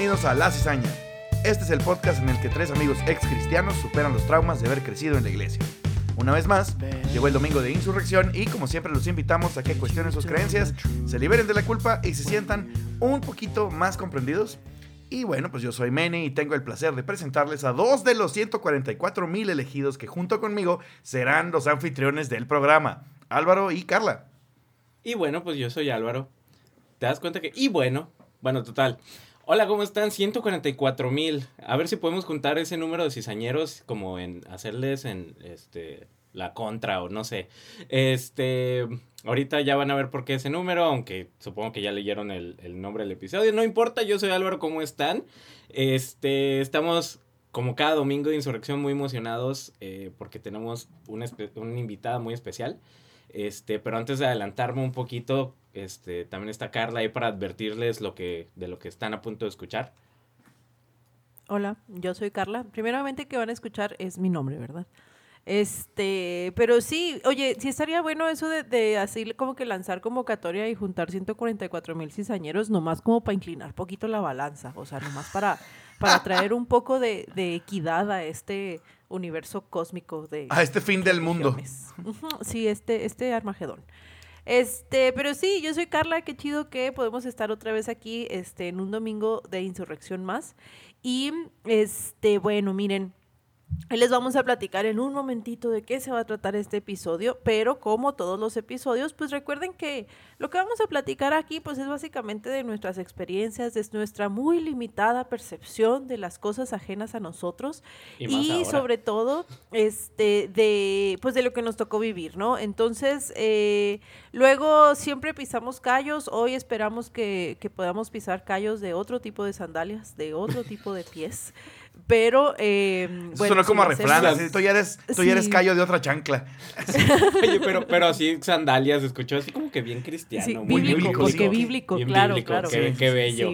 Bienvenidos a La Cizaña. Este es el podcast en el que tres amigos ex cristianos superan los traumas de haber crecido en la iglesia. Una vez más, llegó el domingo de insurrección y como siempre los invitamos a que cuestionen sus creencias, se liberen de la culpa y se sientan un poquito más comprendidos. Y bueno, pues yo soy Mene y tengo el placer de presentarles a dos de los 144 mil elegidos que junto conmigo serán los anfitriones del programa, Álvaro y Carla. Y bueno, pues yo soy Álvaro. ¿Te das cuenta que... Y bueno, bueno, total. Hola, ¿cómo están? 144 mil. A ver si podemos juntar ese número de cizañeros como en hacerles en este la contra o no sé. Este, ahorita ya van a ver por qué ese número, aunque supongo que ya leyeron el, el nombre del episodio. No importa, yo soy Álvaro, ¿cómo están? Este, estamos como cada domingo de insurrección muy emocionados eh, porque tenemos una, una invitada muy especial. Este, pero antes de adelantarme un poquito, este, también está Carla ahí para advertirles lo que, de lo que están a punto de escuchar. Hola, yo soy Carla. Primeramente que van a escuchar es mi nombre, ¿verdad? Este, pero sí, oye, sí estaría bueno eso de, de así como que lanzar convocatoria y juntar 144 mil cizañeros, nomás como para inclinar poquito la balanza, o sea, nomás para, para traer un poco de, de equidad a este universo cósmico de... A este fin del mundo. Sí, este, este Armagedón. Este, pero sí, yo soy Carla, qué chido que podemos estar otra vez aquí este, en un domingo de insurrección más. Y este, bueno, miren, les vamos a platicar en un momentito de qué se va a tratar este episodio, pero como todos los episodios, pues recuerden que lo que vamos a platicar aquí pues es básicamente de nuestras experiencias, de nuestra muy limitada percepción de las cosas ajenas a nosotros y, sobre todo este de pues de lo que nos tocó vivir, ¿no? Entonces, eh, luego siempre pisamos callos, hoy esperamos que, que podamos pisar callos de otro tipo de sandalias, de otro tipo de pies. Pero, eh, bueno. Suena como a refrán, tú ya eres, tú ya eres callo de otra chancla. Oye, pero, pero así sandalias, escuchó así como que bien cristiano. Sí, muy bíblico, bíblico, porque bíblico, claro, claro. Qué, qué bello.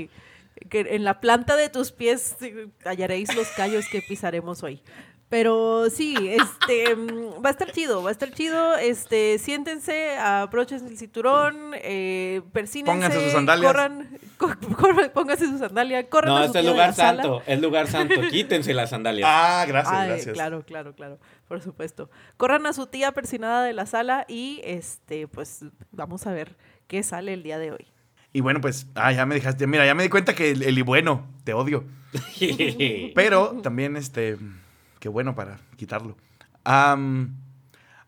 Que en la planta de tus pies hallaréis los callos que pisaremos hoy. Pero sí, este, mm, va a estar chido, va a estar chido. Este, siéntense, aprochen el cinturón, eh, persínense, pónganse sus sandalias. corran, pónganse sus sandalias, corran No, a es el lugar santo, es lugar santo, quítense las sandalias. Ah, gracias, gracias. Claro, claro, claro, por supuesto. Corran a su tía persinada de la sala y, este, pues, vamos a ver qué sale el día de hoy. Y bueno, pues, ah, ya me dejaste, mira, ya me di cuenta que el, el y bueno, te odio. Pero también, este Qué bueno para quitarlo.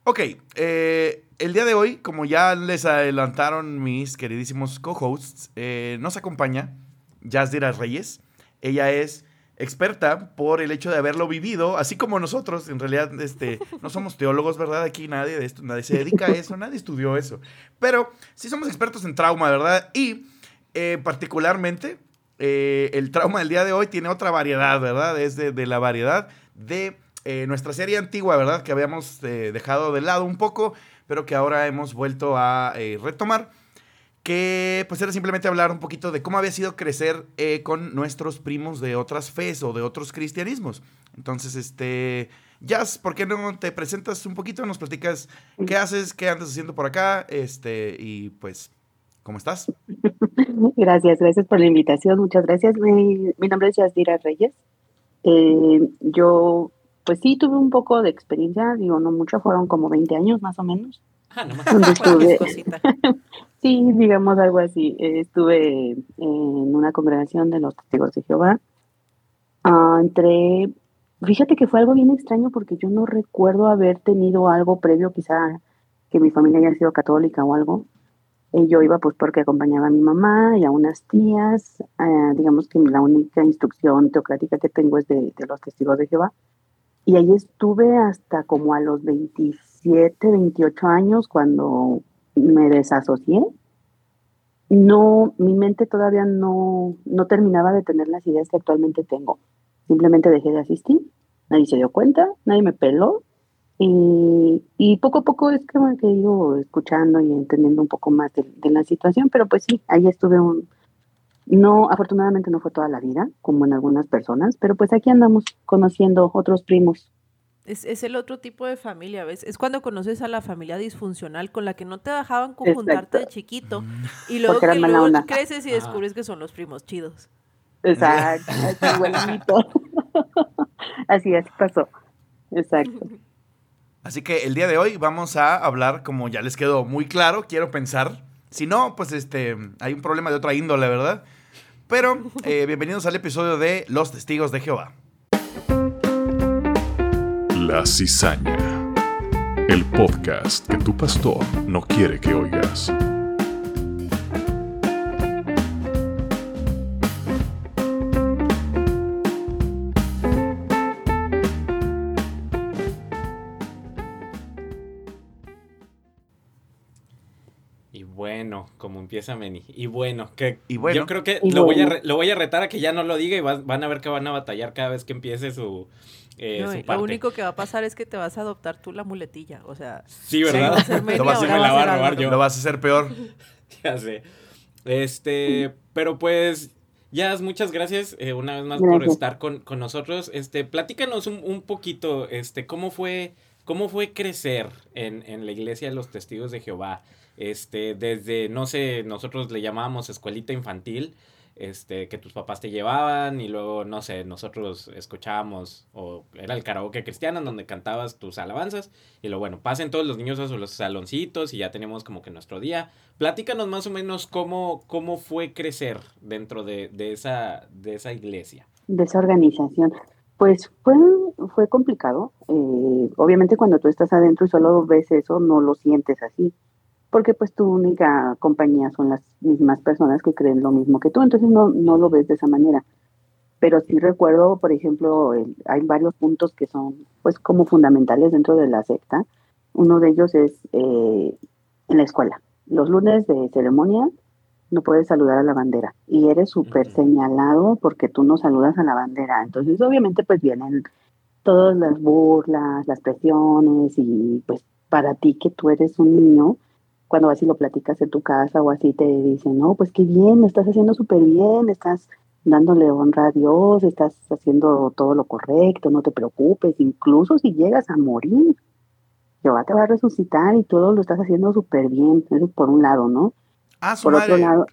ok, eh, el día de hoy, como ya les adelantaron mis queridísimos co-hosts, eh, nos acompaña Yazdira Reyes. Ella es experta por el hecho de haberlo vivido, así como nosotros, en realidad este, no somos teólogos, ¿verdad? Aquí nadie de esto, nadie se dedica a eso, nadie estudió eso, pero sí somos expertos en trauma, ¿verdad? Y eh, particularmente el trauma del día de hoy tiene otra variedad, ¿verdad? Es de la variedad de eh, nuestra serie antigua, ¿verdad? Que habíamos eh, dejado de lado un poco, pero que ahora hemos vuelto a eh, retomar. Que pues era simplemente hablar un poquito de cómo había sido crecer con nuestros primos de otras fes o de otros cristianismos. Entonces, este, Jazz, ¿por qué no te presentas un poquito? Nos platicas qué haces, qué andas haciendo por acá, este, y pues, ¿cómo estás? Gracias, gracias por la invitación, muchas gracias. Mi, mi nombre es Yazdira Reyes. Eh, yo, pues sí, tuve un poco de experiencia, digo, no mucho, fueron como 20 años más o menos. Ah, no estuve, sí, digamos algo así. estuve en una congregación de los testigos de Jehová. Uh, entré, fíjate que fue algo bien extraño porque yo no recuerdo haber tenido algo previo, quizá que mi familia haya sido católica o algo. Yo iba pues porque acompañaba a mi mamá y a unas tías. Eh, digamos que la única instrucción teocrática que tengo es de, los testigos de Jehová. Y ahí estuve hasta como a los 27, 28 años cuando me desasocié. No, mi mente todavía no, no terminaba de tener las ideas que actualmente tengo. Simplemente dejé de asistir. Nadie se dio cuenta, nadie me peló y, y, poco a poco es que me he ido escuchando y entendiendo un poco más de, la situación, pero pues sí, ahí estuve un... No, afortunadamente no fue toda la vida, como en algunas personas, pero pues aquí andamos conociendo otros primos. Es, es el otro tipo de familia, ¿ves? Es cuando conoces a la familia disfuncional con la que no te dejaban conjuntarte de chiquito y luego, que luego creces y descubres que son los primos chidos. Exacto, así, así pasó. Exacto. Así que el día de hoy vamos a hablar, como ya les quedó muy claro, quiero pensar. Si no, pues este, hay un problema de otra índole, ¿verdad? Pero eh, bienvenidos al episodio de Los Testigos de Jehová. La cizaña. El podcast que tu pastor no quiere que oigas. Empieza Meni. Y bueno, que Y bueno. yo creo que lo, voy a re- lo voy a retar a que ya no lo diga y va- van a ver que van a batallar cada vez que empiece su, eh, No, su y parte. lo único que va a pasar es que te vas a adoptar tú la muletilla. O sea, Sí, ¿verdad? a Lo vas a- ahora me la va va a ser robar Álvaro. yo. Lo vas a hacer peor. Ya sé. Este, pero pues, Jazz, muchas gracias eh, una vez más por estar con, con nosotros. Este, platícanos un, un poquito, este, cómo fue, cómo fue crecer en, en la iglesia de los testigos de Jehová. Este, desde, no sé, nosotros le llamábamos escuelita infantil, este, que tus papás te llevaban y luego, no sé, nosotros escuchábamos, o era el karaoke cristiano donde cantabas tus alabanzas, y luego, bueno, pasen todos los niños a sus saloncitos y ya tenemos como que nuestro día. Platícanos más o menos cómo, cómo fue crecer dentro de, de esa, de esa iglesia. de esa organización. Pues fue, fue complicado. eh, obviamente cuando tú estás adentro y solo ves eso, no lo sientes así. Porque pues tu única compañía son las mismas personas que creen lo mismo que tú, entonces no, no lo ves de esa manera. Pero sí recuerdo, por ejemplo, el- hay varios puntos que son pues como fundamentales dentro de la secta. Uno de ellos es eh, en la escuela. Los lunes de ceremonia no puedes saludar a la bandera y eres súper señalado porque tú no saludas a la bandera. Entonces, obviamente, pues vienen todas las burlas, las presiones y pues para ti que tú eres un niño, cuando vas y lo platicas en tu casa o así te dicen, no, pues qué bien, lo estás haciendo súper bien, estás dándole honra a Dios, estás haciendo todo lo correcto, no te preocupes, incluso si llegas a morir, Jehová te va a resucitar y todo lo estás haciendo súper bien, eso por un lado, ¿no? Ah, su Por otro lado,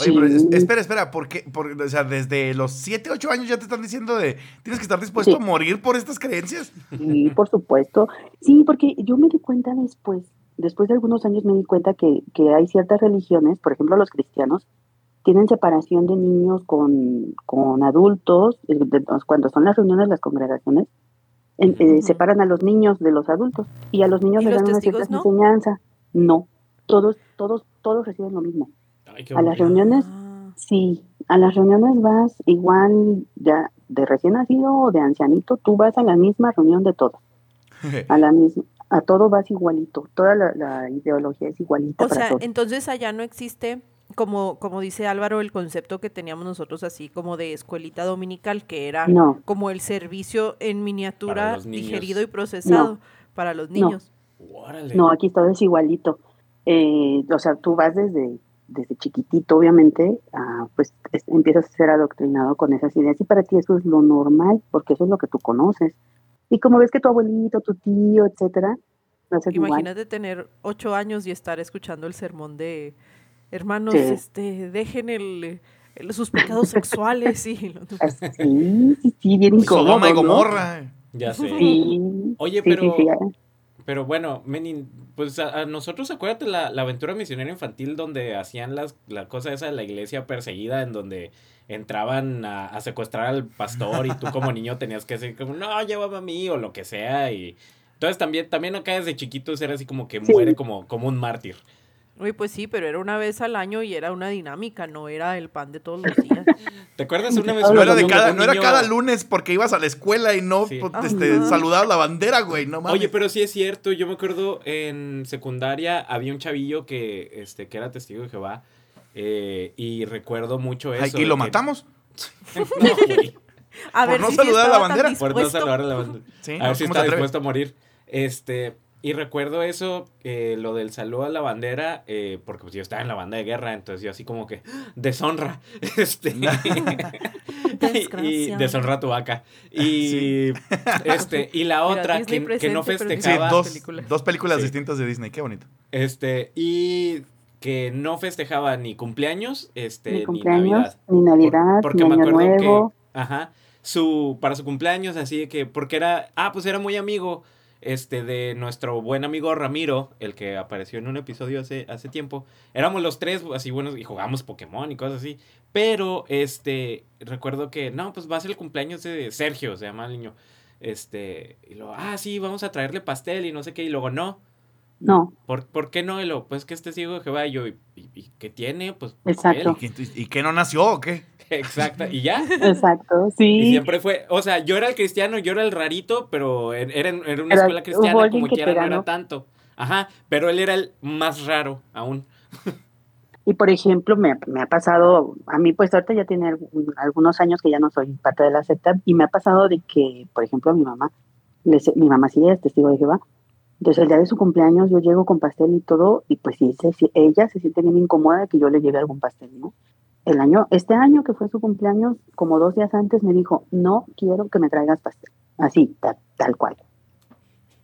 Oye, pero sí. espera, espera, ¿por qué? Por- o sea, desde los 7, 8 años ya te están diciendo de tienes que estar dispuesto Sí. a morir por estas creencias. Sí, por supuesto. Sí, porque yo me di cuenta después, después de algunos años me di cuenta que, que hay ciertas religiones, por ejemplo los cristianos, tienen separación de niños con, con adultos, cuando son las reuniones, las congregaciones, en- eh, separan a los niños de los adultos y a los niños ¿Y les dan una cierta no? enseñanza. No, todos, todos, todos reciben lo mismo. Ay, A las reuniones Ah, Sí, a las reuniones vas igual ya de recién nacido o de ancianito, tú vas a la misma reunión de todos, a la misma, a todo vas igualito, toda la, la ideología es igualita O para sea, todos. entonces allá no existe, como, como dice Álvaro, el concepto que teníamos nosotros así como de escuelita dominical, que era No, como el servicio en miniatura digerido y procesado para los niños. No, aquí todo es igualito. Eh, o sea, tú vas desde, desde chiquitito, obviamente, a, pues es- empiezas a ser adoctrinado con esas ideas y para ti eso es lo normal, porque eso es lo que tú conoces. Y como ves que tu abuelito, tu tío, etcétera, igual. Imagínate tener ocho años y estar escuchando el sermón de hermanos, Sí. este, dejen el, el- sus pecados sexuales y Así, sí, sí, bien incómodo. Sodoma y ¿no? Gomorra. Ya sé. Sí. Oye, sí, sí, pero- Pero bueno, Menin, pues a, a nosotros, acuérdate la, la aventura misionera infantil donde hacían las, la cosa esa de la iglesia perseguida, en donde entraban a, a secuestrar al pastor y tú como niño tenías que decir como, no, llévame a mí o lo que sea. Y entonces también, también acá desde chiquitos era así como que Sí. muere como, como un mártir. Uy, pues sí, pero era una vez al año y era una dinámica, no era el pan de todos los días. ¿Te acuerdas una vez? No era, de cada, no era cada lunes porque ibas a la escuela y no Sí. pues, este, saludabas la bandera, güey. No mames. Oye, pero sí es cierto, yo me acuerdo en secundaria había un chavillo que, este, que era testigo de Jehová eh, y recuerdo mucho Ay, eso. ¿Y lo que- matamos? No, güey, A Por ver no si saludar a la estaba tan bandera. por no saludar a la banda. Sí, a ver si ¿cómo está dispuesto a morir. Este, y recuerdo eso, eh, lo del saludo a la bandera, eh, porque pues yo estaba en la banda de guerra, entonces yo así como que, deshonra, este, y, deshonra a tu vaca. Y, este, y la otra que, que no Sí, festejaba, Cada dos, película. dos películas Sí. distintas de Disney. Qué bonito. este, y que no festejaba ni cumpleaños, este, Ni ni cumpleaños, Navidad. ni Por- Navidad, porque ni me Año acuerdo Nuevo. que, ajá, su, para su cumpleaños, así de que, porque era, ah, pues era muy amigo, este, de nuestro buen amigo Ramiro, el que apareció en un episodio hace, hace tiempo. Éramos los tres así buenos y jugamos Pokémon y cosas así. Pero, este, recuerdo que, no, pues va a ser el cumpleaños de Sergio, se llama el niño. Este, y luego, ah, sí, vamos a traerle pastel y no sé qué, y luego, no. No, ¿Por, por qué no? Y luego, pues que este es hijo de Jehová, y yo, ¿y, y- y qué tiene? Pues, Exacto. ¿Y, que- y que no nació o qué? Exacto, y ya. exacto, Y sí. siempre fue, o sea, yo era el cristiano, yo era el rarito, pero en- era, en- era una escuela cristiana, como que quiera, no era tanto. Ajá, pero él era el más raro aún. Y por ejemplo, me, me ha pasado, a mí pues ahorita ya tiene algún- algunos años que ya no soy parte de la secta, y me ha pasado de que, por ejemplo, mi mamá, les- mi mamá sí es testigo de Jehová, entonces el día de su cumpleaños yo llego con pastel y todo, y pues sí, se- ella se siente bien incómoda de que yo le lleve algún pastel, ¿no? El año, este año que fue su cumpleaños, como dos días antes me dijo, no quiero que me traigas pastel, así, ta- tal cual.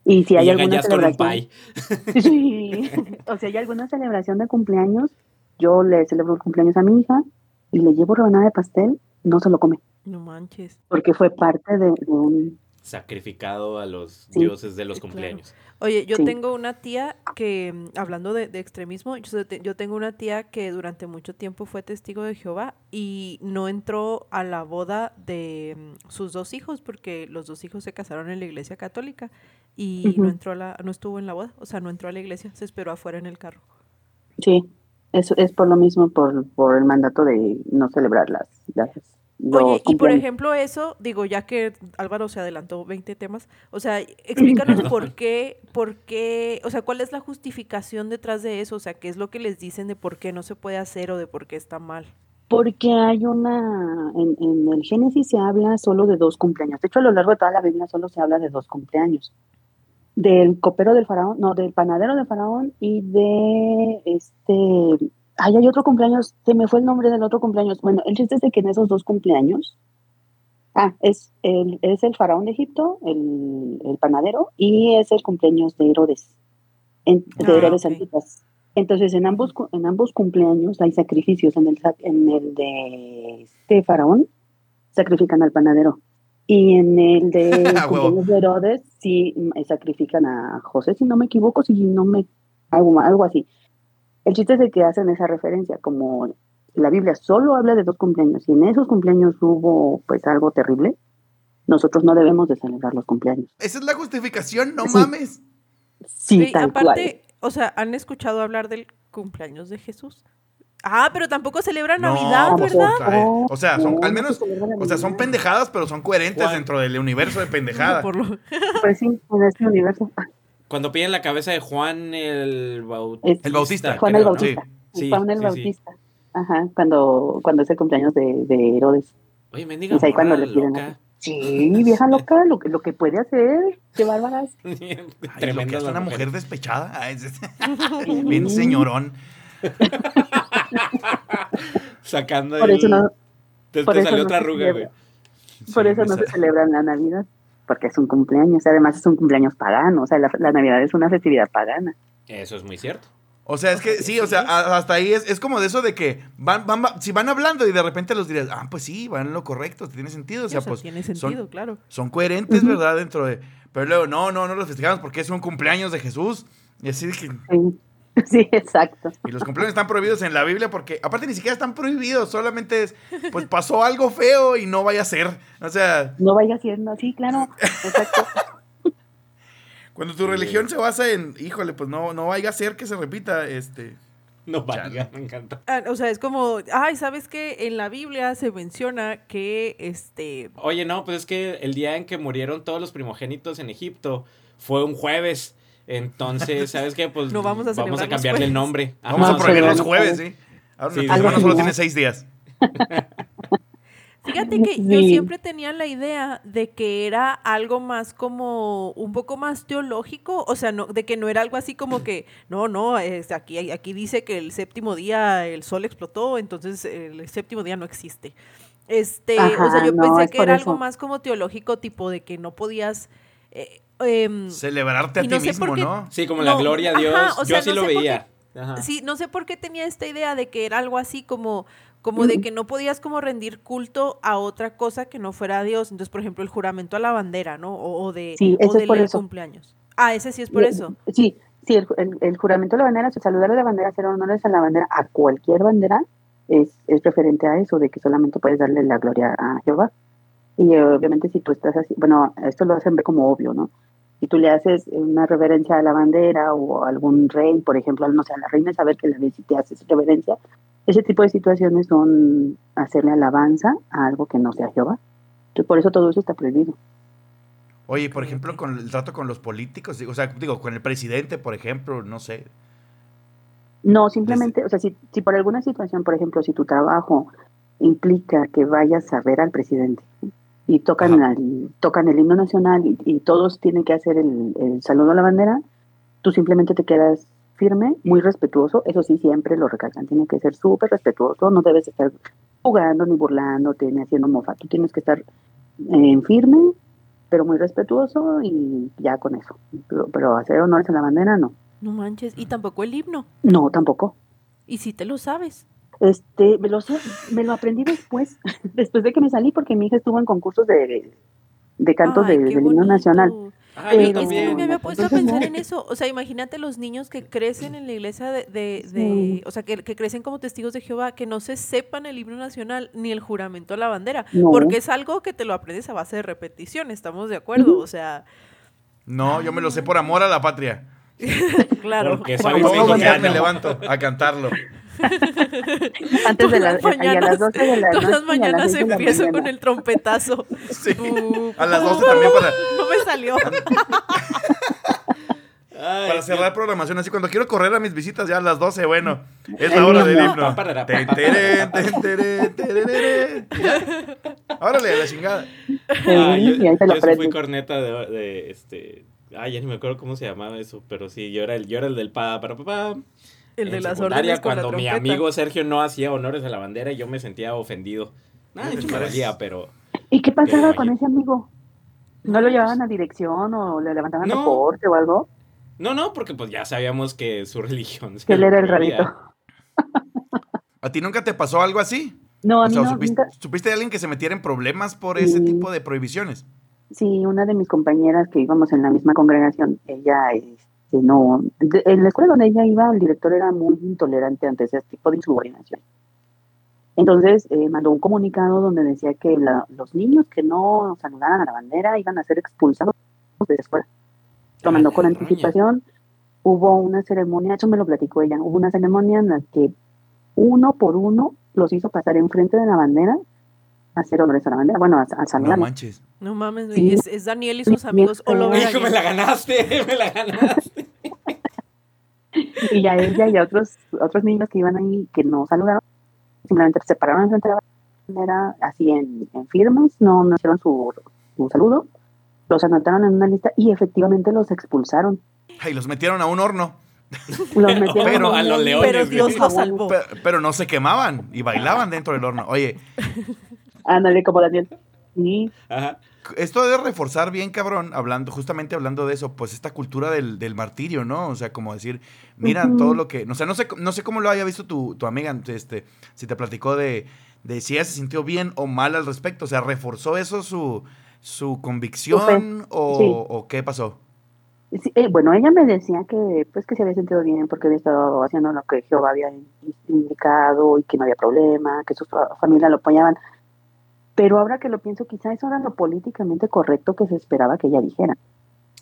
Y si hay y alguna Jazz con un celebración. Sí. o sea, hay alguna celebración de cumpleaños, yo le celebro el cumpleaños a mi hija y le llevo rebanada de pastel, no se lo come, No manches. porque fue parte de, de un... Sacrificado a los Sí. dioses de los Sí, claro. Oye, yo Sí. tengo una tía que, mm, hablando de, de extremismo, yo, tengo una tía que durante mucho tiempo fue testigo de Jehová y no entró a la boda de mm, sus dos hijos porque los dos hijos se casaron en la iglesia católica y no entró a la, no estuvo en la boda, o sea, no entró a la iglesia, se esperó afuera en el carro. Sí, eso es por lo mismo, por, por el mandato de no celebrar las... las Oye, y por ejemplo eso, digo, ya que Álvaro se adelantó 20 temas, o sea, explícanos por qué, por qué, o sea, cuál es la justificación detrás de eso, o sea, qué es lo que les dicen de por qué no se puede hacer o de por qué está mal. Porque hay una, en, en el Génesis se habla solo de dos cumpleaños. De hecho, a lo largo de toda la Biblia solo se habla de dos cumpleaños. Del copero del faraón, no, del panadero del faraón y de este, ay, hay otro cumpleaños, se me fue el nombre del otro cumpleaños. Bueno, el chiste es de que en esos dos cumpleaños, ah, es el, es el faraón de Egipto, el, el panadero, y es el cumpleaños de Herodes, en- de Ah, Herodes ok. Antipas. Entonces, en ambos, en ambos cumpleaños hay sacrificios. En el, en el de este faraón, sacrifican al panadero. Y en el de A huevo. cumpleaños de Herodes, sí mm, sacrifican a José, si no me equivoco, si no me. algo, algo así. El chiste es de que hacen esa referencia, como la Biblia solo habla de dos cumpleaños, y en esos cumpleaños hubo pues algo terrible, nosotros no debemos de celebrar los cumpleaños. Esa es la justificación, no Sí. mames. Sí, Sí, tal cual. aparte, o sea, ¿han escuchado hablar del cumpleaños de Jesús? Ah, pero tampoco celebran No, Navidad, ¿verdad? O sea, son, No, al no menos, o sea, son pendejadas, pero son coherentes ¿Cuál? dentro del universo de pendejada. Por lo- Pues sí, en este universo. Cuando piden la cabeza de Juan el Bautista. El Bautista. Juan el. Bautista. Sí, Juan el sí, sí. Bautista. Ajá, cuando, cuando es el cumpleaños de, de Herodes. Oye, mendiga Pues ahí cuando le piden loca. Sí, vieja loca, lo, que- lo que puede hacer. Qué bárbaras. Ay, lo que Tremenda hace la una mujer. mujer despechada. Ay, es- Bien señorón. Sacando Por el... eso no, Te, por te eso salió no otra se arruga, güey. celebra. por Sí, eso no esa- se celebra la Navidad. Porque es un cumpleaños. Además, es un cumpleaños pagano. O sea, la, la Navidad es una festividad pagana. Eso es muy cierto. O sea, es que sí, o sea, hasta ahí es, es como de eso de que van, van, va- si van hablando y de repente los dirás, ah, pues sí, van en lo correcto, tiene sentido. O sea, O sea, pues tiene son- sentido, claro. son coherentes. ¿verdad? Dentro de. Pero luego, no, no, no los festejamos porque es un cumpleaños de Jesús. Y así de que. Sí, sí exacto. Y los cumpleaños están prohibidos en la Biblia porque, aparte, ni siquiera están prohibidos, solamente es, pues pasó algo feo y no vaya a ser. O sea, No vaya siendo así, claro. Exacto. cuando tu religión se basa en, híjole, pues no, no vaya a ser que se repita, este. No valga, me encanta. Ah, o sea, es como, ay, ¿sabes qué? En la Biblia se menciona que, este, Oye, no, pues es que el día en que murieron todos los primogénitos en Egipto fue un jueves. Entonces, ¿sabes qué? Pues No vamos a los cambiarle el nombre. Ajá, Vamos a prohibir los jueves. ¿sí? Ahora Sí, semana solo tiene ¿no? seis días. Fíjate que yo siempre tenía la idea de que era algo más como un poco más teológico, o sea, no, de que no era algo así como que, no, no, es, aquí, aquí dice que el séptimo día el sol explotó, entonces el séptimo día no existe. Este, o sea, yo no, pensé es que era eso. algo más como teológico, tipo de que no podías... eh, em, Celebrarte a ti no mismo, qué- ¿no? Sí, como la gloria a Dios. ajá, o sea, Yo sí no lo veía. qué- Ajá. Sí, no sé por qué tenía esta idea de que era algo así como, como de Mm. que no podías como rendir culto a otra cosa que no fuera a Dios. Entonces, por ejemplo, el juramento a la bandera, ¿no? O, o de, Sí, o de por eso. cumpleaños. Ah, ese sí es por Y- eso. Sí, sí, el, el- el juramento de la bandera, o sea, saludar a la bandera, hacer honores a la bandera, a cualquier bandera, es, es referente a eso, de que solamente puedes darle la gloria a Jehová. Y eh, obviamente si tú estás así, bueno, esto lo hacen ver como obvio, ¿no? Si tú le haces una reverencia a la bandera o a algún rey, por ejemplo, no sé, a la reina Isabel que le ves y te haces reverencia, ese tipo de situaciones son hacerle alabanza a algo que no sea Jehová. Entonces, por eso todo eso está prohibido. Oye, por ejemplo, con el trato con los políticos, o sea, digo, con el presidente, por ejemplo, no sé. No, simplemente, o sea, si, si por alguna situación, por ejemplo, si tu trabajo implica que vayas a ver al presidente y tocan, Ajá. al- tocan el himno nacional y, y todos tienen que hacer el, el saludo a la bandera, tú simplemente te quedas firme, muy respetuoso, eso sí, siempre lo recalcan, tiene que ser súper respetuoso, no debes estar jugando ni burlándote ni haciendo mofa, tú tienes que estar eh, firme, pero muy respetuoso y ya con eso. Pero, pero hacer honores a la bandera, no. No manches. Y tampoco el himno. No, tampoco. Y si te lo sabes. Este, me lo sé, me lo aprendí después, después de que me salí, porque mi hija estuvo en concursos de, de cantos Ay, de- del himno nacional. Ah, yo Eh, Es que no me había puesto a pensar no. en eso. O sea, imagínate los niños que crecen en la iglesia de, de, de- Sí. o sea, que, que crecen como testigos de Jehová, que no se sepan el himno nacional ni el juramento a la bandera, No. porque es algo que te lo aprendes a base de repetición, estamos de acuerdo, o sea, No, yo me lo sé por amor a la patria. claro. Porque soy mexicano. me levanto a cantarlo. Antes de las y a las 12 de la Todas las noche mañanas 6 de la empiezo con el trompetazo. Sí. A las 12 también para, No me salió. Ay, para cerrar programación. Así cuando quiero correr a mis visitas ya a las 12, bueno, es la hora del himno. Ten, terén, ten. Ya. Órale, a la chingada. Ah, yo, sí fui corneta de, de, este. Ay, ya ni me acuerdo cómo se llamaba eso, pero sí, yo era el, yo era el del pa para papá. El de En las secundaria, órdenes con la cuando mi amigo Sergio no hacía honores a la bandera, yo me sentía ofendido. Nada, me valía, pero ¿Y qué pasaba Pero, con ese amigo? ¿No lo llevaban a dirección o le levantaban No. reporte o algo? no, no, porque pues ya sabíamos que su religión. Que él era el rarito. ¿A ti nunca te pasó algo así? No, a O mí sea, no, ¿supiste, nunca. supiste de alguien que se metiera en problemas por ese tipo de prohibiciones? Sí, una de mis compañeras que íbamos en la misma congregación, ella, este, no, de- en la escuela donde ella iba, el director era muy intolerante ante ese tipo de insubordinación. Entonces eh, mandó un comunicado donde decía que la- los niños que no saludaran a la bandera iban a ser expulsados de la escuela. Lo mandó con anticipación. Hubo una ceremonia, eso me lo platicó ella, hubo una ceremonia en la que uno por uno los hizo pasar enfrente de la bandera a hacer honores a la bandera, bueno, a, a No saludar. manches. No mames, güey, Sí. es, es Daniel y sus amigos. over Hijo, me la ganaste, me la ganaste. Y ya ella y a otros, otros niños que iban ahí que no saludaron, simplemente se pararon enfrente de la bandera, así en, en firmes, no, no hicieron su, su saludo, los anotaron en una lista y efectivamente los expulsaron. Ay, los metieron a un horno. Los metieron Pero a un los horno. leones, Pero. Dios lo salvó. Pero, pero no se quemaban y bailaban dentro del horno. Oye, Ándale, como Daniel. Sí, Ajá. esto debe reforzar bien, cabrón, hablando, justamente hablando de eso, pues esta cultura del, del martirio, ¿no? O sea, como decir, mira todo lo que. O sea, no sé, no sé cómo lo haya visto tu, tu amiga, este, si te platicó de, de si ella se sintió bien o mal al respecto. O sea, ¿reforzó eso su, su convicción o, Sí. o qué pasó? Sí, eh, bueno, ella me decía que pues que se había sentido bien porque había estado haciendo lo que Jehová había indicado y que no había problema, que su fa- familia lo apoyaban. Pero ahora que lo pienso, quizá eso era lo políticamente correcto que se esperaba que ella dijera.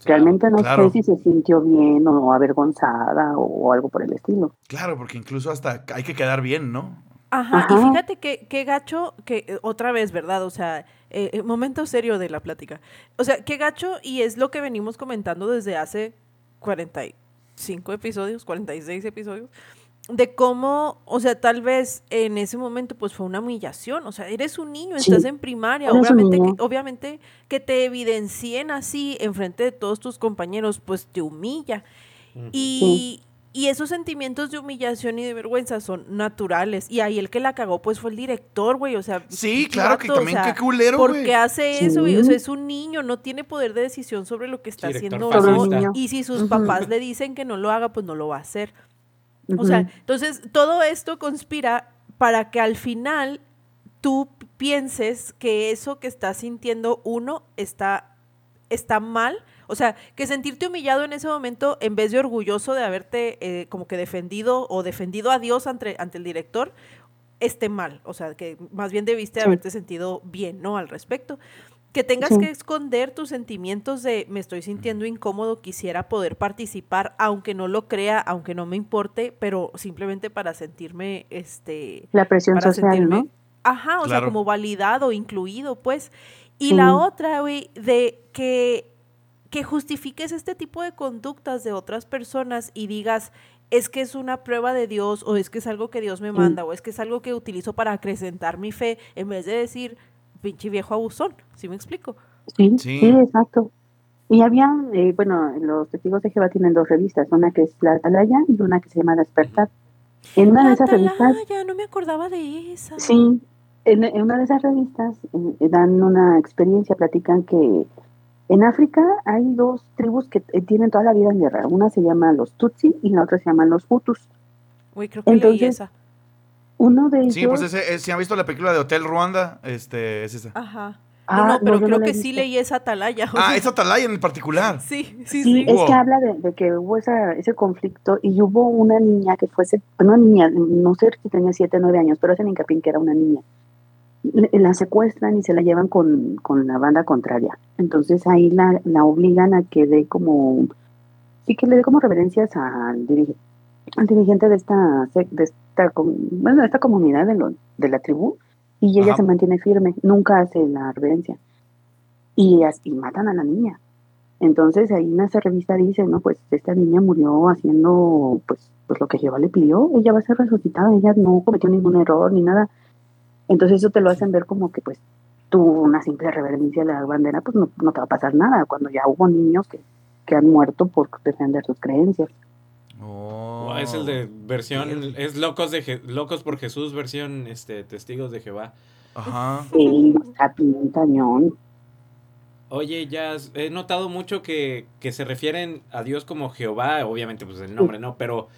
Realmente no claro. sé si se sintió bien o avergonzada o, algo por el estilo. Claro, porque incluso hasta hay que quedar bien, ¿no? Ajá, y Ajá. fíjate que, qué gacho, que eh, otra vez, ¿verdad? O sea, eh, eh, momento serio de la plática. O sea, qué gacho, y es lo que venimos comentando desde hace 45 episodios, 46 episodios, de cómo, o sea, tal vez en ese momento pues fue una humillación, o sea, eres un niño, Sí, estás en primaria, obviamente que, obviamente que te evidencien así enfrente de todos tus compañeros, pues te humilla. Y, y esos sentimientos de humillación y de vergüenza son naturales. Y ahí el que la cagó, pues fue el director, güey. O sea, Sí, claro que o también sea, qué culero, ¿Por güey. qué hace Sí. eso? güey? O sea, es un niño, no tiene poder de decisión sobre lo que está director haciendo o no. fascista. Y si sus papás le dicen que no lo haga, pues no lo va a hacer. O sea, entonces todo esto conspira para que al final tú pienses que eso que estás sintiendo uno está, está mal. O sea, que sentirte humillado en ese momento, en vez de orgulloso de haberte eh, como que defendido o defendido a Dios ante, ante el director, esté mal. O sea, que más bien debiste Sí. haberte sentido bien, ¿no? Al respecto. Que tengas Sí. que esconder tus sentimientos de me estoy sintiendo incómodo, quisiera poder participar, aunque no lo crea, aunque no me importe, pero simplemente para sentirme, este, La presión para social, sentirme, ¿no? ajá, o sea, como validado, incluido, pues. Y Sí. la otra, güey, de que, que justifiques este tipo de conductas de otras personas y digas, es que es una prueba de Dios, o es que es algo que Dios me Sí. manda, o es que es algo que utilizo para acrecentar mi fe, en vez de decir, pinche viejo abusón, ¿sí me explico? Sí, Sí. sí, exacto. Y había, eh, bueno, los testigos de Jehová tienen dos revistas, una que es La Atalaya y una que se llama Despertar. En una de esas revistas, Atalaya, no me acordaba de esa. sí, en, en una de esas revistas eh, dan una experiencia, platican que en África hay dos tribus que eh, tienen toda la vida en guerra. Una se llama los Tutsi y la otra se llama los Hutus. Güey, creo que leí Entonces, esa. Uno de ellos... Sí, pues ese, eh, si han visto la película de Hotel Ruanda, este, es esa. Ajá. Ah, no, no, no, pero no creo que sí leí esa atalaya. o Ah, sea, es Atalaya en particular. Sí, sí, Sí, sí. es Wow. que habla de, de que hubo esa, ese conflicto y hubo una niña que fuese, una niña, no sé si tenía 7 o 9 años, pero hacen hincapié en que era una niña. Le- La secuestran y se la llevan con, con la banda contraria. Entonces ahí la, la obligan a que dé como, sí que le dé como reverencias al, dirige- al dirigente de esta, de esta, bueno, de esta comunidad de, lo- de la tribu y ella Ajá. se mantiene firme, nunca hace la reverencia. Y, y matan a la niña. Entonces ahí en esa revista dice, no, pues esta niña murió haciendo pues, pues lo que Jehová le pidió, ella va a ser resucitada, ella no cometió ningún error ni nada. Entonces eso te lo hacen ver como que pues tú una simple reverencia a la bandera, pues no, no te va a pasar nada, cuando ya hubo niños que, que han muerto por defender sus creencias. Oh. es el de versión, es locos de Je- locos por Jesús, versión este testigos de Jehová. Ajá. Sí, está bien cañón. Oye, ya he notado mucho que, que se refieren a Dios como Jehová, obviamente pues el nombre no, pero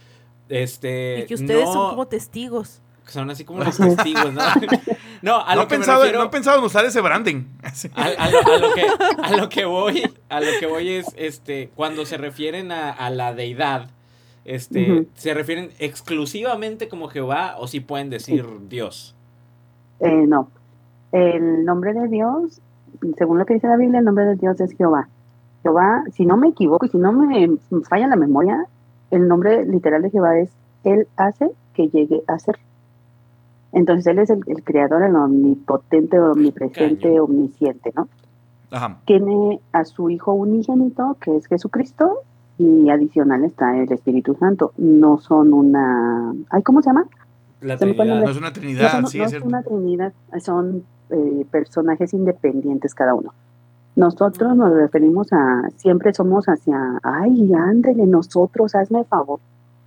este Y que ustedes no- son como testigos. son así como los testigos, ¿no? no, a no, lo he que pensado, me refiero, no he pensado en usar ese branding. a, a lo, a lo que a lo que voy, a lo que voy es este cuando se refieren a, a la deidad, este, se refieren exclusivamente como Jehová o si pueden decir Dios. Eh, no, el nombre de Dios, según lo que dice la Biblia, el nombre de Dios es Jehová. Jehová, si no me equivoco y si no me falla la memoria, el nombre literal de Jehová es Él hace que llegue a ser. Entonces Él es el, el creador, el omnipotente, omnipresente, omnisciente, ¿no? Ajá. Tiene a su Hijo unigénito, que es Jesucristo, y adicional está el Espíritu Santo. No son una... ¿Ay, ¿Cómo se llama? La Se Trinidad. No es una No trinidad, son, sí, no es es cierto. una trinidad, son eh, personajes independientes cada uno. Nosotros nos referimos a, siempre somos hacia, ay, ándale, nosotros, hazme favor.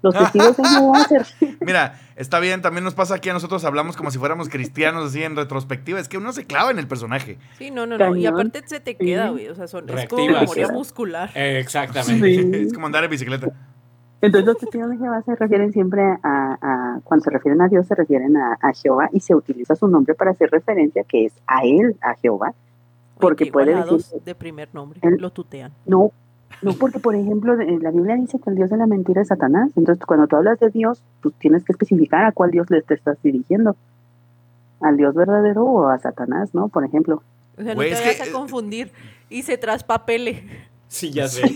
Los testigos de Jehová refieren- Mira, está bien, también nos pasa aquí a nosotros hablamos como si fuéramos cristianos así en retrospectiva. Es que uno se clava en el personaje. Sí, no, no, no. Y aparte se te queda, Sí. güey. O sea, son, es como Reactivas. memoria muscular. Eh, exactamente. Sí. Es como andar en bicicleta. Entonces los testigos de Jehová se refieren siempre a, a- cuando se refieren a Dios, se refieren a, a Jehová y se utiliza su nombre para hacer referencia que es a él, a Jehová. Porque puede decir- de primer nombre. El- Lo tutean. No, no porque, por ejemplo, de- la Biblia dice que el Dios de la mentira es Satanás. Entonces, cuando tú hablas de Dios, tú tienes que especificar a cuál Dios le te estás dirigiendo. ¿Al Dios verdadero o a Satanás, no? Por ejemplo. O sea, no te vayas que, a eh, confundir y se traspapele. Sí, ya sé.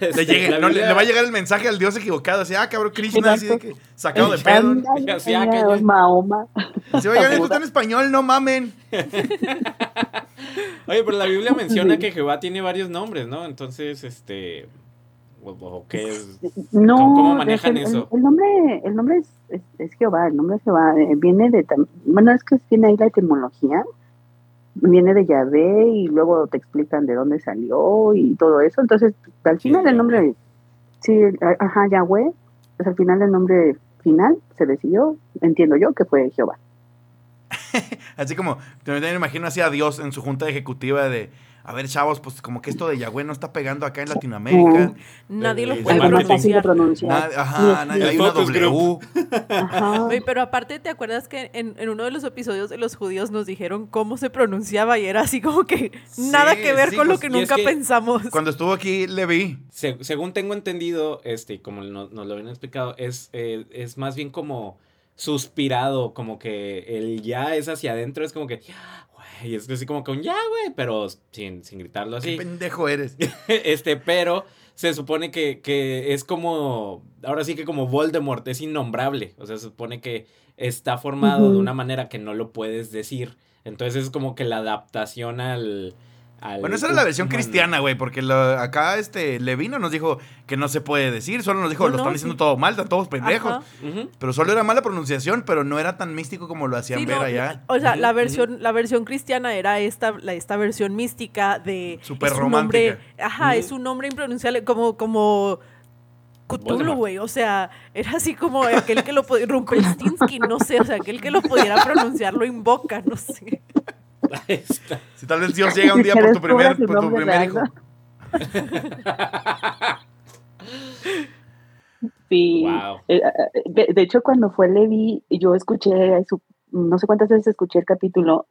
Le, Este, llegue- la no, le, Biblia- le va a llegar el mensaje al Dios equivocado. Así, ah, cabrón, Krishna, así de que sacado de pedo. Ándale, Sí, ah. Mahoma. Así, oigan, esto está en español, no mamen. Oye, pero la Biblia menciona que Jehová tiene varios nombres, ¿no? Entonces, este. O, qué es. No, ¿Cómo- cómo es manejan el, eso? El, el nombre, el nombre es, es- es Jehová, el nombre es Jehová. eh, viene de, bueno, es que tiene ahí la etimología. Viene de Yahvé y luego te explican de dónde salió y todo eso. Entonces, al Sí, final el nombre, sí, a- ajá, Yahweh, pues al final el nombre final se decidió, entiendo yo, que fue Jehová. Así como, también me imagino así a Dios en su junta ejecutiva de, a ver, chavos, pues como que esto de Yahweh no está pegando acá en Latinoamérica. Nadie lo Es puede pronunciar. pronunciar. Ajá, nadie- hay una W. Ajá. Oye, pero aparte, ¿te acuerdas que en, en uno de los episodios de los judíos nos dijeron cómo se pronunciaba y era así como que nada que ver sí, con lo pues, que es nunca que pensamos? Cuando estuvo aquí, le vi. Se- según tengo entendido, este, como no- nos lo habían explicado, es, eh, es más bien como suspirado, como que el ya es hacia adentro, es como que, "Ya, güey", es así como que un ya, güey, pero sin, sin gritarlo Qué así. pendejo eres. este, pero se supone que, que es como, ahora sí que como Voldemort, es innombrable, o sea, se supone que está formado de una manera que no lo puedes decir, entonces es como que la adaptación al... al Bueno, esa era la versión cristiana, güey, porque lo- acá este Levino nos dijo que no se puede decir, solo nos dijo, No, lo no, están sí. diciendo todo mal, están todos pendejos. Ujú. Pero solo era mala pronunciación, pero no era tan místico como lo hacían Sí, ver no, allá. O sea, la versión, la versión cristiana era esta, la, esta versión mística de Súper es un nombre, romántica. ajá, es un nombre impronunciable, como, como Cthulhu, güey. O sea, era así como aquel que lo podía, Rumpelstiltskin, no sé, o sea, aquel que lo pudiera pronunciar lo invoca, no sé. Si tal vez Dios llega un día por tu primer, por tu primer hijo. Sí. Wow. Eh, eh, de, de hecho, cuando fue Levi, yo escuché, su- no sé cuántas veces escuché el capítulo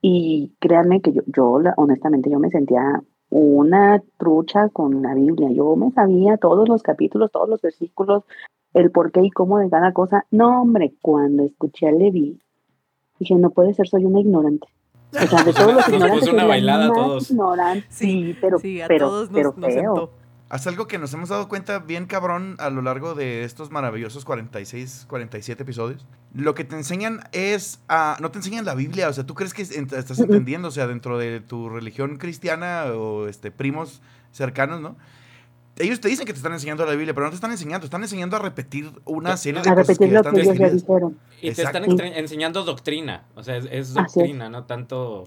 y créanme que yo, yo honestamente, yo me sentía una trucha con la Biblia. Yo me sabía todos los capítulos, todos los versículos, el por qué y cómo de cada cosa. No, hombre, cuando escuché a Levi, dije, no puede ser, soy una ignorante. O sea, de todos los Nos puso ignorantes, una bailada a todos. ignorante. Sí, Sí, pero, sí, a pero, todos nos, pero nos feo. Haz algo que nos hemos dado cuenta bien cabrón a lo largo de estos maravillosos 46, 47 episodios. Lo que te enseñan es, a, no te enseñan la Biblia, o sea, tú crees que ent- estás entendiendo, o sea, dentro de tu religión cristiana o este primos cercanos, ¿no? Ellos te dicen que te están enseñando la Biblia, pero no te están enseñando, te están enseñando a repetir una serie de A cosas repetir que lo están que ellos ya dijeron. Y te están Exacto. enseñando doctrina, o sea, es, es Así es. doctrina, no tanto...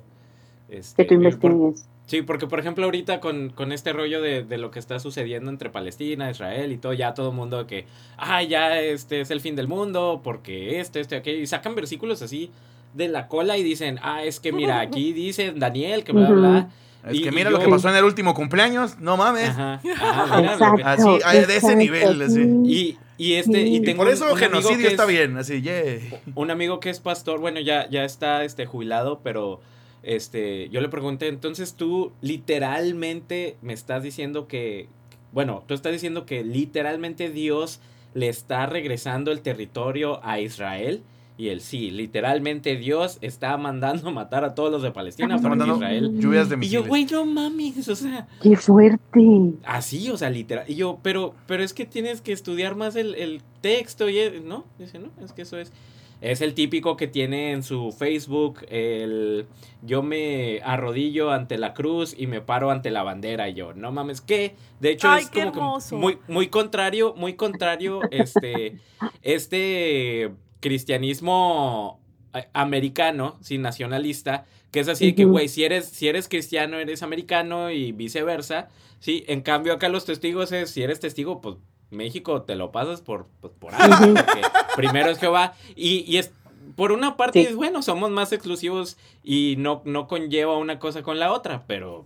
Este, Que tú por- investigues. Sí, porque por ejemplo ahorita con, con este rollo de, de lo que está sucediendo entre Palestina, Israel y todo, ya todo el mundo que, ah, ya este es el fin del mundo, porque este, este, aquello, y sacan versículos así de la cola y dicen, ah, es que mira, aquí dice Daniel, que bla, bla, bla. Es Y- que y mira yo- lo que pasó en el último cumpleaños, no mames. Ajá, ajá, mira. Así, de ese nivel, así. sí. Y, y este, y tengo por eso un genocidio que está es- bien, así, yeah. un amigo que es pastor, bueno, ya, ya está este, jubilado, pero este, yo le pregunté, entonces tú literalmente me estás diciendo que, bueno, tú estás diciendo que literalmente Dios le está regresando el territorio a Israel. Y él sí, literalmente Dios está mandando matar a todos los de Palestina Está porque mandando Israel. lluvias de Y misiles. yo, güey, no mames, o sea, Qué fuerte. así, o sea, literal. Y yo, pero, pero es que tienes que estudiar más el, el texto y, el- ¿no? Dice, no, es que eso es. Es el típico que tiene en su Facebook el yo me arrodillo ante la cruz y me paro ante la bandera y yo, no mames, que de hecho Ay, es como que muy muy contrario, muy contrario este este cristianismo eh, americano, sí, nacionalista, que es así de que, Ujú. güey, si eres, si eres cristiano, eres americano y viceversa, sí, en cambio acá los testigos es, si eres testigo, pues México te lo pasas por, pues, por algo, porque primero es Jehová, y, y es, por una parte, Sí. es bueno, somos más exclusivos y no, no conlleva una cosa con la otra, pero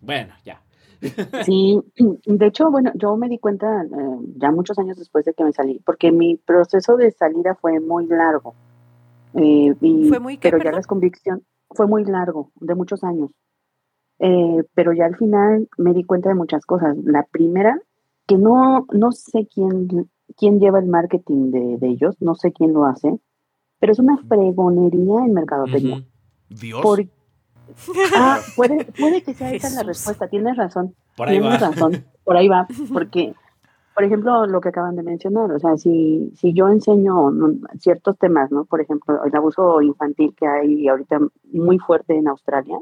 bueno, ya. Sí, de hecho, bueno, yo me di cuenta eh, ya muchos años después de que me salí, porque mi proceso de salida fue muy largo. Eh, y- ¿Fue muy qué, pero ya perdón? las convicciones fue muy largo, de muchos años. Eh, pero ya al final me di cuenta de muchas cosas. La primera, que no, no sé quién, quién lleva el marketing de, de ellos, no sé quién lo hace, pero es una fregonería en mercadotecnia. Ujú. Dios. Ah, puede, puede que sea esa la respuesta, tienes razón. Por ahí Tienes va. razón, por ahí va, porque, por ejemplo, lo que acaban de mencionar, o sea, si, si yo enseño ciertos temas, ¿no? Por ejemplo, el abuso infantil que hay ahorita muy fuerte en Australia,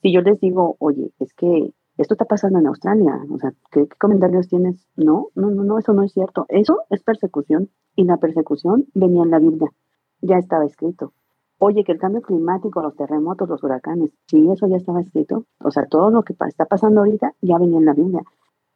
si yo les digo, oye, es que esto está pasando en Australia, o sea, ¿qué, qué comentarios tienes? No, no, no, no, eso no es cierto. Eso es persecución y la persecución venía en la Biblia, ya estaba escrito. Oye, que el cambio climático, los terremotos, los huracanes, sí, eso ya estaba escrito. O sea, todo lo que está pasando ahorita ya venía en la Biblia.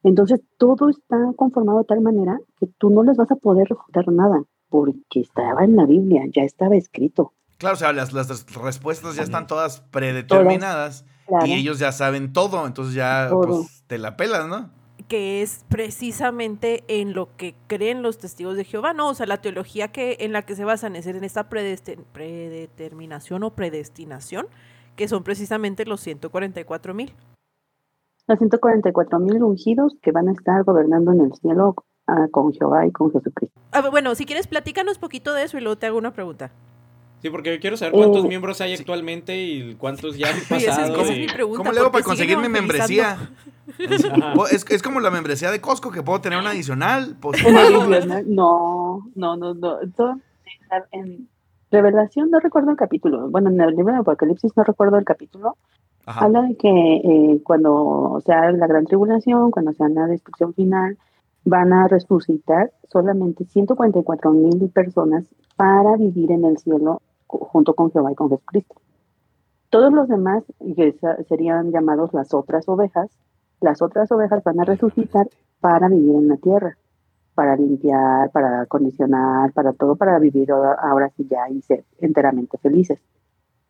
Entonces, todo está conformado de tal manera que tú no les vas a poder refutar nada, porque estaba en la Biblia, ya estaba escrito. Claro, o sea, las, las respuestas ya están todas predeterminadas Claro. y ellos ya saben todo, entonces ya Todo. pues, te la pelas, ¿no? Que es precisamente en lo que creen los testigos de Jehová, ¿no? O sea, la teología que, en la que se basan es en esta predeterminación o predestinación, que son precisamente los 144 mil. Los 144 mil ungidos que van a estar gobernando en el cielo ah, con Jehová y con Jesucristo. Ah, bueno, si quieres, platícanos poquito de eso y luego te hago una pregunta. Sí, porque yo quiero saber cuántos Eh, miembros hay actualmente y cuántos ya han Sí, esa es- pasado. esa es y- mi pregunta. ¿Cómo le hago para conseguir mi membresía? Ajá. Po- Es, es como la membresía de Costco, que puedo tener una adicional. Pues, No, no, no, no. En Revelación no recuerdo el capítulo. Bueno, en el libro de Apocalipsis no recuerdo el capítulo. Ajá. Habla de que eh, cuando sea la gran tribulación, cuando sea la destrucción final, van a resucitar solamente 144 mil personas para vivir en el cielo junto con Jehová y con Jesucristo. Todos los demás, que serían llamados las otras ovejas, las otras ovejas van a resucitar para vivir en la tierra, para limpiar, para acondicionar, para todo, para vivir ahora, sí ya y ser enteramente felices.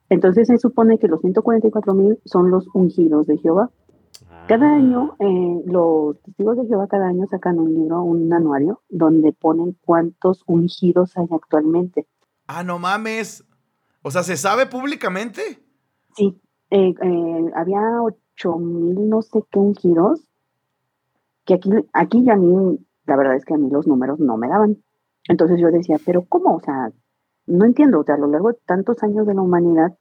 Entonces se supone que los 144 mil son los ungidos de Jehová. Cada Ah. año, eh, los testigos de Jehová cada año sacan un libro, un anuario, donde ponen cuántos ungidos hay actualmente. Ah, no mames. O sea, ¿se sabe públicamente? Sí, eh, eh, había 8 mil no sé qué ungidos, que aquí, aquí ya a mí, la verdad es que a mí los números no me daban. Entonces yo decía, pero ¿cómo? O sea, no entiendo, o sea, a lo largo de tantos años de la humanidad,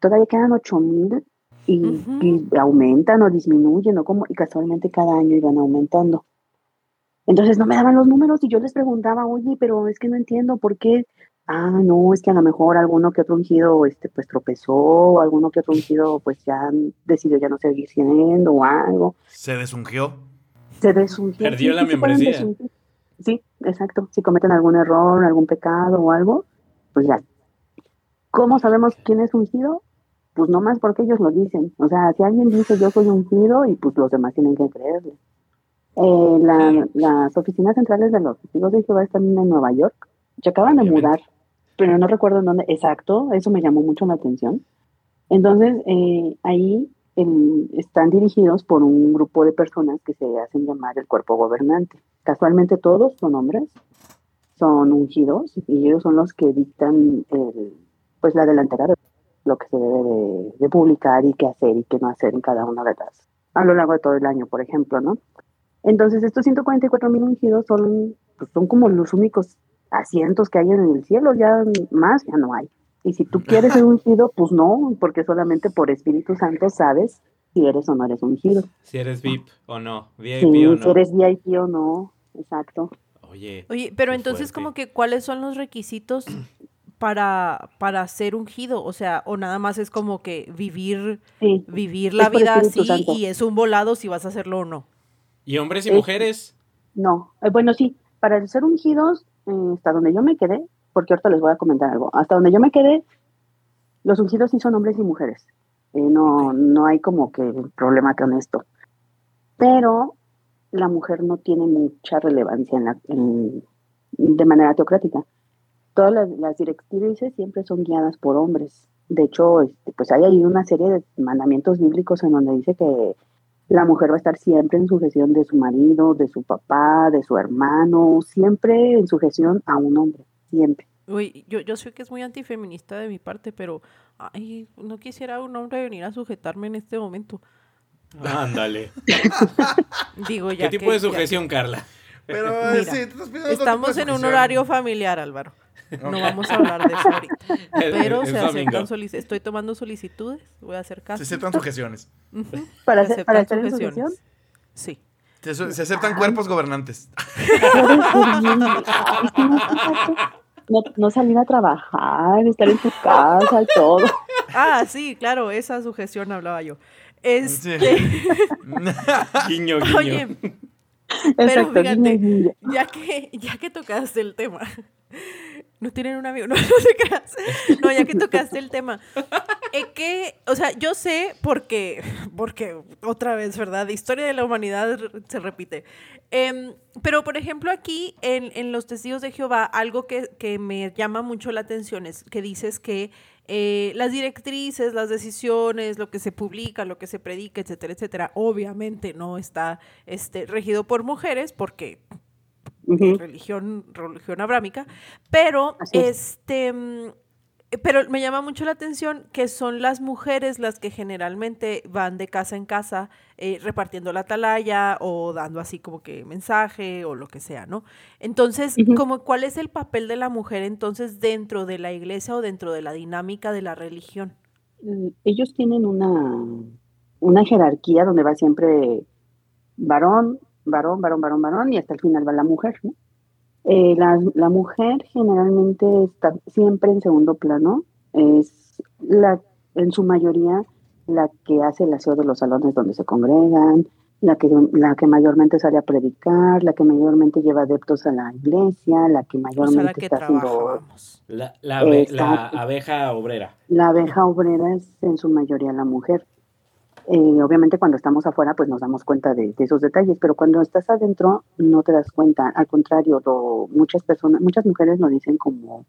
todavía quedan 8 mil y, y aumentan o disminuyen o cómo, y casualmente cada año iban aumentando. Entonces no me daban los números y yo les preguntaba, oye, pero es que no entiendo por qué. Ah, no, es que a lo mejor alguno que otro ungido este, pues tropezó, o alguno que otro ungido pues ya decidió ya no seguir siendo o algo. Se desungió. Se desungió. Perdió la se pueden membresía. Sí, exacto. Si cometen algún error, algún pecado o algo, pues ya. ¿Cómo sabemos quién es ungido? Pues no más porque ellos lo dicen. O sea, si alguien dice yo soy ungido y pues los demás tienen que creerle. Eh, la- las oficinas centrales de los testigos de Jehová están en Nueva York. Se acaban de mudar, pero no recuerdo en dónde. Exacto, eso me llamó mucho la atención. Entonces, eh, ahí están dirigidos por un grupo de personas que se hacen llamar el cuerpo gobernante. Casualmente todos son hombres, son ungidos y ellos son los que dictan el, pues la delantera de lo que se debe de, de publicar y qué hacer y qué no hacer en cada una de las, a lo largo de todo el año, por ejemplo, ¿no? Entonces estos 144 mil ungidos son, pues, son como los únicos asientos que hay en el cielo, ya más ya no hay. Y si tú quieres ser ungido, pues no, porque solamente por Espíritu Santo sabes si eres o no eres ungido. Si eres VIP o no, VIP Sí, o no. si eres VIP o no, exacto. Oye. Oye, pero entonces fuerte. como que cuáles son los requisitos para, para ser ungido, o sea, o nada más es como que vivir, Sí, vivir la vida así Santo. y es un volado si vas a hacerlo o no. ¿Y hombres y Es- mujeres? no. Eh, bueno, sí, para ser ungidos, eh, hasta donde yo me quedé, porque ahorita les voy a comentar algo, hasta donde yo me quedé, los ungidos sí son hombres y mujeres. Eh, no, no hay como que problema con esto. Pero la mujer no tiene mucha relevancia en la, en- de manera teocrática. Todas las, las directrices siempre son guiadas por hombres. De hecho, este, pues hay ahí una serie de mandamientos bíblicos en donde dice que la mujer va a estar siempre en sujeción de su marido, de su papá, de su hermano, siempre en sujeción a un hombre, siempre. Uy, yo, yo sé que es muy antifeminista de mi parte, pero ay, no quisiera un hombre venir a sujetarme en este momento. Ándale. Digo, ya ¿Qué tipo que- de ya- sujeción, Carla? Pero Mira, sí, Estamos en un horario familiar, Álvaro. No vamos a hablar de eso ahorita. Pero se aceptan solicitudes. Estoy tomando solicitudes. Voy a hacer caso. Se aceptan sujeciones. Para, Se hacer- para estar aceptan en sujeción. sujeciones. Sí. Se, aceptan cuerpos gobernantes. No, no salir a trabajar, estar en tu casa y todo. Ah, sí, claro, esa sujeción hablaba yo. Este, Guiño, guiño. oye, Pero Exacto, fíjate, guiño, guiño. ya que, ya que tocaste el tema, no tienen un amigo, no, no te. No, ya que tocaste el tema, es que, o sea, yo sé porque, porque otra vez, ¿verdad? Historia de la humanidad se repite. Em, pero, por ejemplo, aquí en, en los testigos de Jehová, algo que, que me llama mucho la atención es que dices que eh, las directrices, las decisiones, lo que se publica, lo que se predica, etcétera, etcétera, obviamente no está este, regido por mujeres porque Religión, religión abrámica, pero Así este mm, pero me llama mucho la atención que son las mujeres las que generalmente van de casa en casa eh, repartiendo la atalaya o dando así como que mensaje o lo que sea, ¿no? Entonces, como, ¿cuál es el papel de la mujer entonces dentro de la iglesia o dentro de la dinámica de la religión? Mm, Ellos tienen una, una jerarquía donde va siempre varón, varón, varón, varón, varón, y hasta el final va la mujer, ¿no? Eh, la, la mujer generalmente está siempre en segundo plano, es la, en su mayoría la que hace el aseo de los salones donde se congregan, la que, la que mayormente sale a predicar, la que mayormente lleva adeptos a la iglesia, la que O sea, mayormente la que está haciendo. La, la, abe- la Exacto. abeja obrera. La abeja obrera es en su mayoría la mujer. Eh, obviamente cuando estamos afuera pues nos damos cuenta de, de esos detalles, pero cuando estás adentro no te das cuenta. Al contrario, lo- muchas personas, muchas mujeres lo dicen como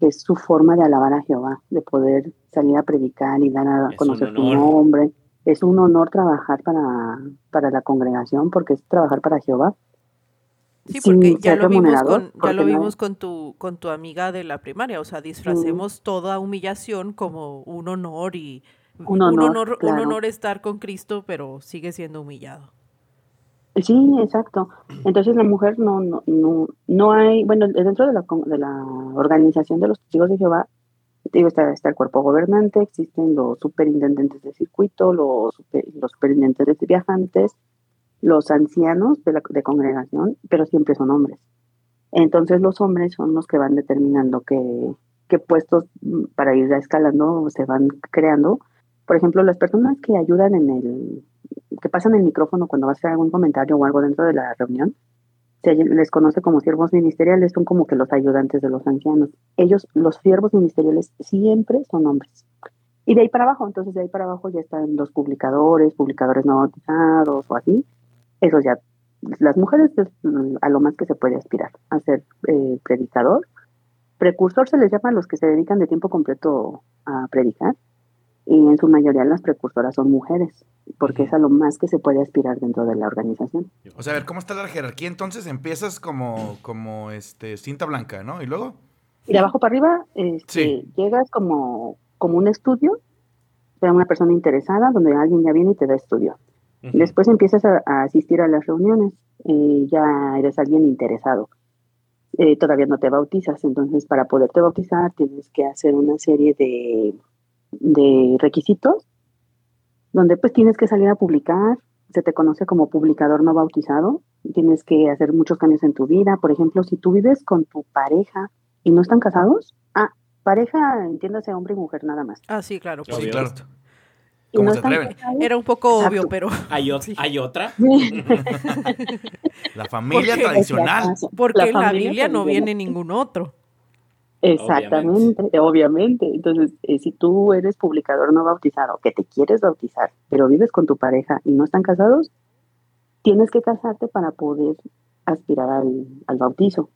que es su forma de alabar a Jehová, de poder salir a predicar y dar a Es conocer su nombre. Es un honor trabajar para, para la congregación porque es trabajar para Jehová. Sí, porque ya lo vimos con, ya lo no- vimos con tu, con tu amiga de la primaria, o sea, disfracemos toda humillación como un honor y Un honor, honor, un honor estar con Cristo, pero sigue siendo humillado. Sí, exacto. Entonces la mujer no, no, no, no hay, bueno, dentro de la, de la organización de los testigos de Jehová, digo, está, está el cuerpo gobernante, existen los superintendentes de circuito, los, super- los superintendentes de viajantes, los ancianos de la de congregación, pero siempre son hombres. Entonces los hombres son los que van determinando qué, qué puestos mm, para ir escalando se van creando. Por ejemplo, las personas que ayudan en el, que pasan el micrófono cuando va a hacer algún comentario o algo dentro de la reunión, se les conoce como siervos ministeriales, son como que los ayudantes de los ancianos. Ellos, los siervos ministeriales, siempre son hombres. Y de ahí para abajo, entonces de ahí para abajo ya están los publicadores, publicadores no bautizados o así. Esos ya, las mujeres es mm, a lo más que se puede aspirar, a ser eh, predicador. Precursor se les llama a los que se dedican de tiempo completo a predicar. Y en su mayoría las precursoras son mujeres, porque es a lo más que se puede aspirar dentro de la organización. O sea, a ver, ¿cómo está la jerarquía? Entonces empiezas como, como este, cinta blanca, ¿no? Y luego. Y de abajo para arriba, este, Sí. llegas como, como un estudio, de una persona interesada, donde alguien ya viene y te da estudio. Después empiezas a, a asistir a las reuniones, eh, ya eres alguien interesado. Eh, todavía no te bautizas, entonces para poderte bautizar tienes que hacer una serie de, de requisitos, donde pues tienes que salir a publicar, se te conoce como publicador no bautizado, tienes que hacer muchos cambios en tu vida. Por ejemplo, si tú vives con tu pareja y no están casados, ah, pareja, entiéndase hombre y mujer nada más. Ah, sí, claro, Obvio. Sí, claro. ¿Cómo no se atreven? casados, Era un poco Exacto. obvio, pero ¿Hay, Sí. ¿Hay otra? La familia tradicional. porque en la Biblia no viene ningún otro. Exactamente, obviamente. Entonces, eh, si tú eres publicador no bautizado, que te quieres bautizar, pero vives con tu pareja y no están casados, tienes que casarte para poder aspirar al, al bautizo.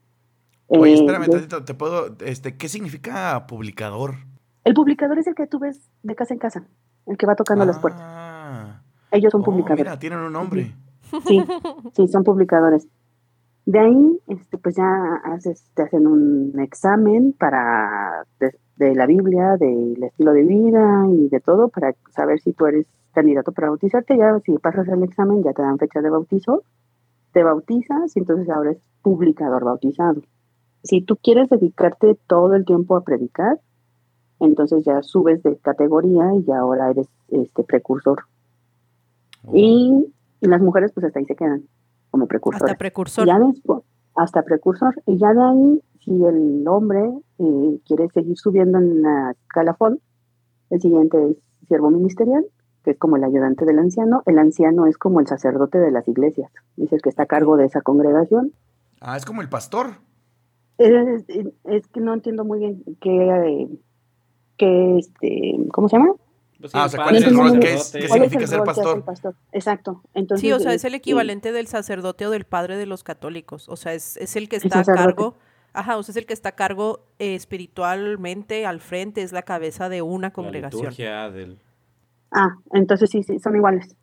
Oye, Eh, espérame de- tantito, te puedo, este, ¿qué significa publicador? el publicador es el que tú ves de casa en casa, el que va tocando las puertas. Ah. Ellos son Oh, publicadores. mira, tienen un nombre. Sí, sí, son publicadores. De ahí, este, pues ya haces, te hacen un examen para de, de la Biblia, del estilo de vida y de todo, para saber si tú eres candidato para bautizarte. Ya si pasas el examen, ya te dan fecha de bautizo, te bautizas y entonces ahora es publicador bautizado. Si tú quieres dedicarte todo el tiempo a predicar, entonces ya subes de categoría y ya ahora eres este precursor. Oh. Y las mujeres pues hasta ahí se quedan como precursores. Hasta precursor. Ya después, hasta precursor. Y ya de ahí, si el hombre eh, quiere seguir subiendo en la escalafón, el siguiente es siervo ministerial, que es como el ayudante del anciano. El anciano es como el sacerdote de las iglesias, es el que está a cargo de esa congregación. Ah, es como el pastor. Es, es- es que no entiendo muy bien qué, qué este, ¿cómo se llama? Pues Ah, o sea, ¿cuál es el rol? ¿Qué es- qué ¿Cuál es significa el ser pastor? el pastor? Exacto. Entonces, Sí, o sea, es el equivalente del sacerdote o del padre de los católicos. O sea, es, es el que El está a cargo Ajá, usted es el que está a cargo eh, espiritualmente al frente, es la cabeza de una La congregación. liturgia del... Ah, entonces sí, sí, son iguales.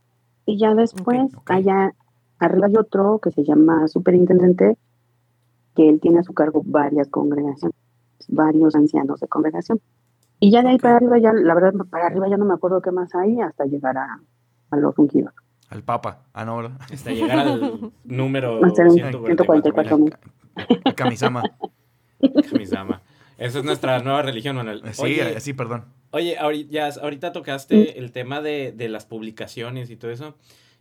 Y ya después, allá arriba hay otro que se llama superintendente, que él tiene a su cargo varias congregaciones, varios ancianos de congregación. Y ya de ahí para arriba, ya, la verdad, para arriba ya no me acuerdo qué más hay hasta llegar a, a los ungidos. Al Papa. Ah, no, ¿verdad? Hasta llegar al número Va a ser un 144 144 mil. El Kamisama. Kamisama. Esa es nuestra nueva religión, Manuel. Sí, Oye, sí, perdón. Oye, ahorita, ya, ahorita tocaste el tema de, de las publicaciones y todo eso.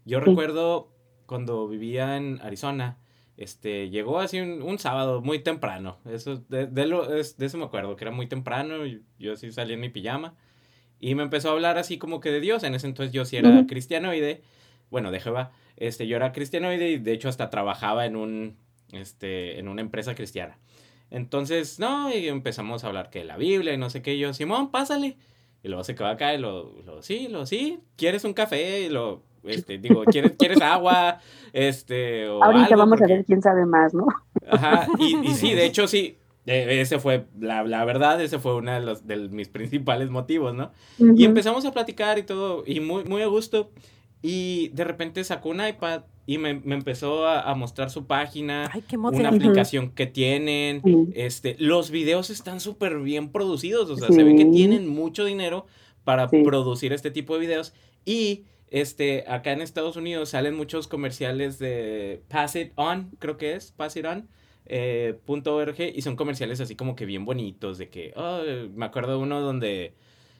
Yo Sí. recuerdo cuando vivía en Arizona, este, llegó así un, un sábado muy temprano. Eso, de, de lo, es- de eso me acuerdo, que era muy temprano. y yo así salí en mi pijama. Y me empezó a hablar así como que de Dios. En ese entonces yo sí era Ujú. cristianoide. Bueno, de Jehová. Este, yo era cristianoide y de hecho hasta trabajaba en un, este, en una empresa cristiana. Entonces, no, y empezamos a hablar que de la Biblia y no sé qué. Y yo, Simón, pásale. Y luego se quedó acá y lo, lo sí, lo sí. ¿Quieres un café? Y lo, este, digo, ¿quieres, ¿quieres agua? Este, o Ahorita algo? vamos Porque- a ver quién sabe más, ¿no? Ajá, y, y sí, de hecho sí. eh, Ese fue, la, la verdad, ese fue uno de, los, de mis principales motivos, ¿no? Y Ujú. empezamos a platicar y todo, y muy, muy a gusto. Y de repente sacó un iPad y me, me empezó a, a mostrar su página, Ay, qué una aplicación que tienen. Sí. Este, los videos están súper bien producidos, o sea, se ve que Sí. tienen mucho dinero para Sí. producir este tipo de videos. Y este, acá en Estados Unidos salen muchos comerciales de Pass It On, creo que es, Pass It On. eh, .org y son comerciales así como que bien bonitos de que oh, me acuerdo de uno donde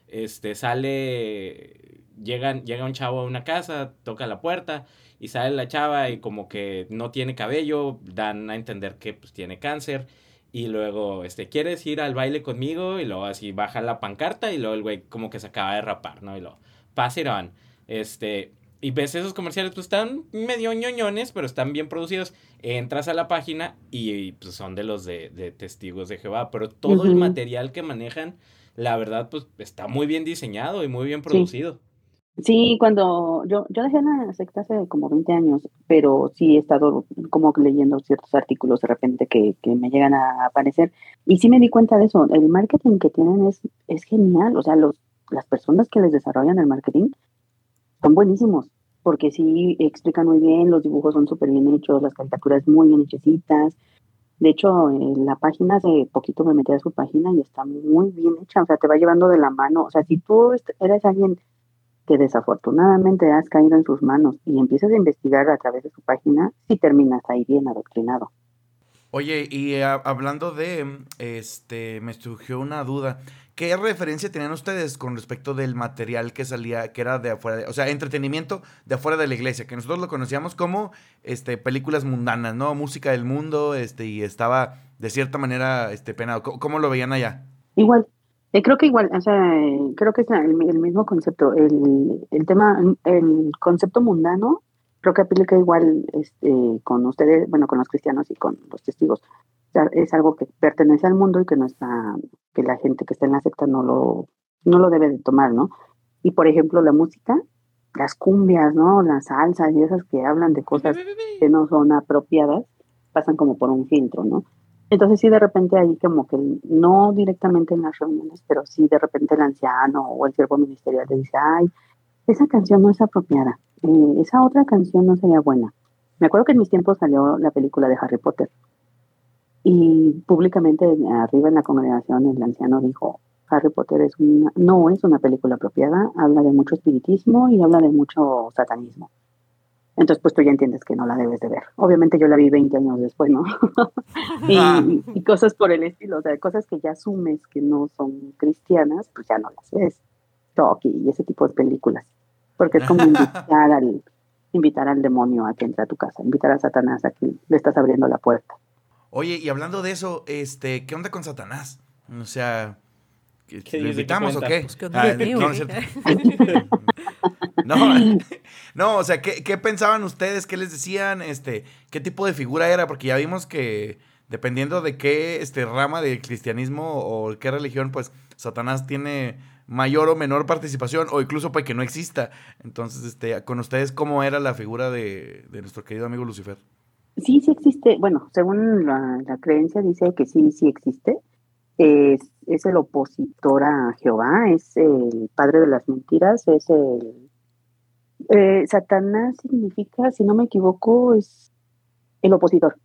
este sale llegan llega un chavo a una casa toca la puerta y sale la chava y como que no tiene cabello, dan a entender que pues tiene cáncer y luego este quieres ir al baile conmigo y luego así baja la pancarta y luego el güey como que se acaba de rapar, ¿no? Y luego pass it on. Este y ves esos comerciales pues están medio ñoñones, pero están bien producidos. Entras a la página y, pues son de los de, de testigos de Jehová, pero todo el material que manejan, la verdad pues está muy bien diseñado y muy bien producido. Sí, cuando yo, yo dejé la secta hace como 20 años, pero sí he estado como leyendo ciertos artículos de repente que, que me llegan a aparecer y sí me di cuenta de eso. El marketing que tienen es, es genial, o sea, los, las personas que les desarrollan el marketing son buenísimos, porque sí explican muy bien, los dibujos son súper bien hechos, las caricaturas muy bien hechecitas. De hecho, la página, hace poquito me metí a su página y está muy bien hecha, o sea, te va llevando de la mano. O sea, si tú eres alguien que desafortunadamente has caído en sus manos y empiezas a investigar a través de su página, sí terminas ahí bien adoctrinado. Oye, y ah, hablando de, este, me surgió una duda. ¿Qué referencia tenían ustedes con respecto del material que salía, que era de afuera, o sea, entretenimiento de afuera de la iglesia, que nosotros lo conocíamos como, este, películas mundanas, ¿no? Música del mundo, este, y estaba de cierta manera, este, penado. ¿Cómo, lo veían allá? Igual, eh, creo que igual, o sea, eh, creo que es el, el mismo concepto. El, el tema, el concepto mundano, creo que aplica igual este, con ustedes, bueno, con los cristianos y con los testigos. O es algo que pertenece al mundo y que no está, que la gente que está en la secta no lo, no lo debe de tomar, ¿no? Y por ejemplo, la música, las cumbias, ¿no? Las salsas y esas que hablan de cosas que no son apropiadas, pasan como por un filtro, ¿no? Entonces sí, de repente ahí como que no directamente en las reuniones, pero sí de repente el anciano o el siervo ministerial le dice, ay, esa canción no es apropiada, eh, esa otra canción no sería buena. Me acuerdo que en mis tiempos salió la película de Harry Potter y públicamente arriba en la congregación el anciano dijo, Harry Potter es una, no es una película apropiada, habla de mucho espiritismo y habla de mucho satanismo. Entonces, pues tú ya entiendes que no la debes de ver. Obviamente yo la vi 20 años después, ¿no? Ah. y, cosas por el estilo, o sea, cosas que ya asumes que no son cristianas, pues ya no las ves. Chucky y ese tipo de películas. Porque es como invitar al, invitar al demonio a que entre a tu casa, invitar a Satanás a que le estás abriendo la puerta. Oye, y hablando de eso, este, ¿qué onda con Satanás? O sea, ¿que- ¿Qué ¿lo invitamos o qué? Pues, ¿qué onda Ah, conmigo, no, eh? No, no, o sea, ¿qué, qué pensaban ustedes? ¿Qué les decían? Este, ¿qué tipo de figura era? Porque ya vimos que dependiendo de qué este, rama del cristianismo o qué religión, pues Satanás tiene mayor o menor participación o incluso puede que no exista. Entonces, este, con ustedes, ¿cómo era la figura de, de nuestro querido amigo Lucifer? sí, sí existe, bueno, según la, la creencia dice que sí, sí existe, es, es el opositor a Jehová, es el padre de las mentiras, es el... eh, Satanás significa, si no me equivoco, es el opositor.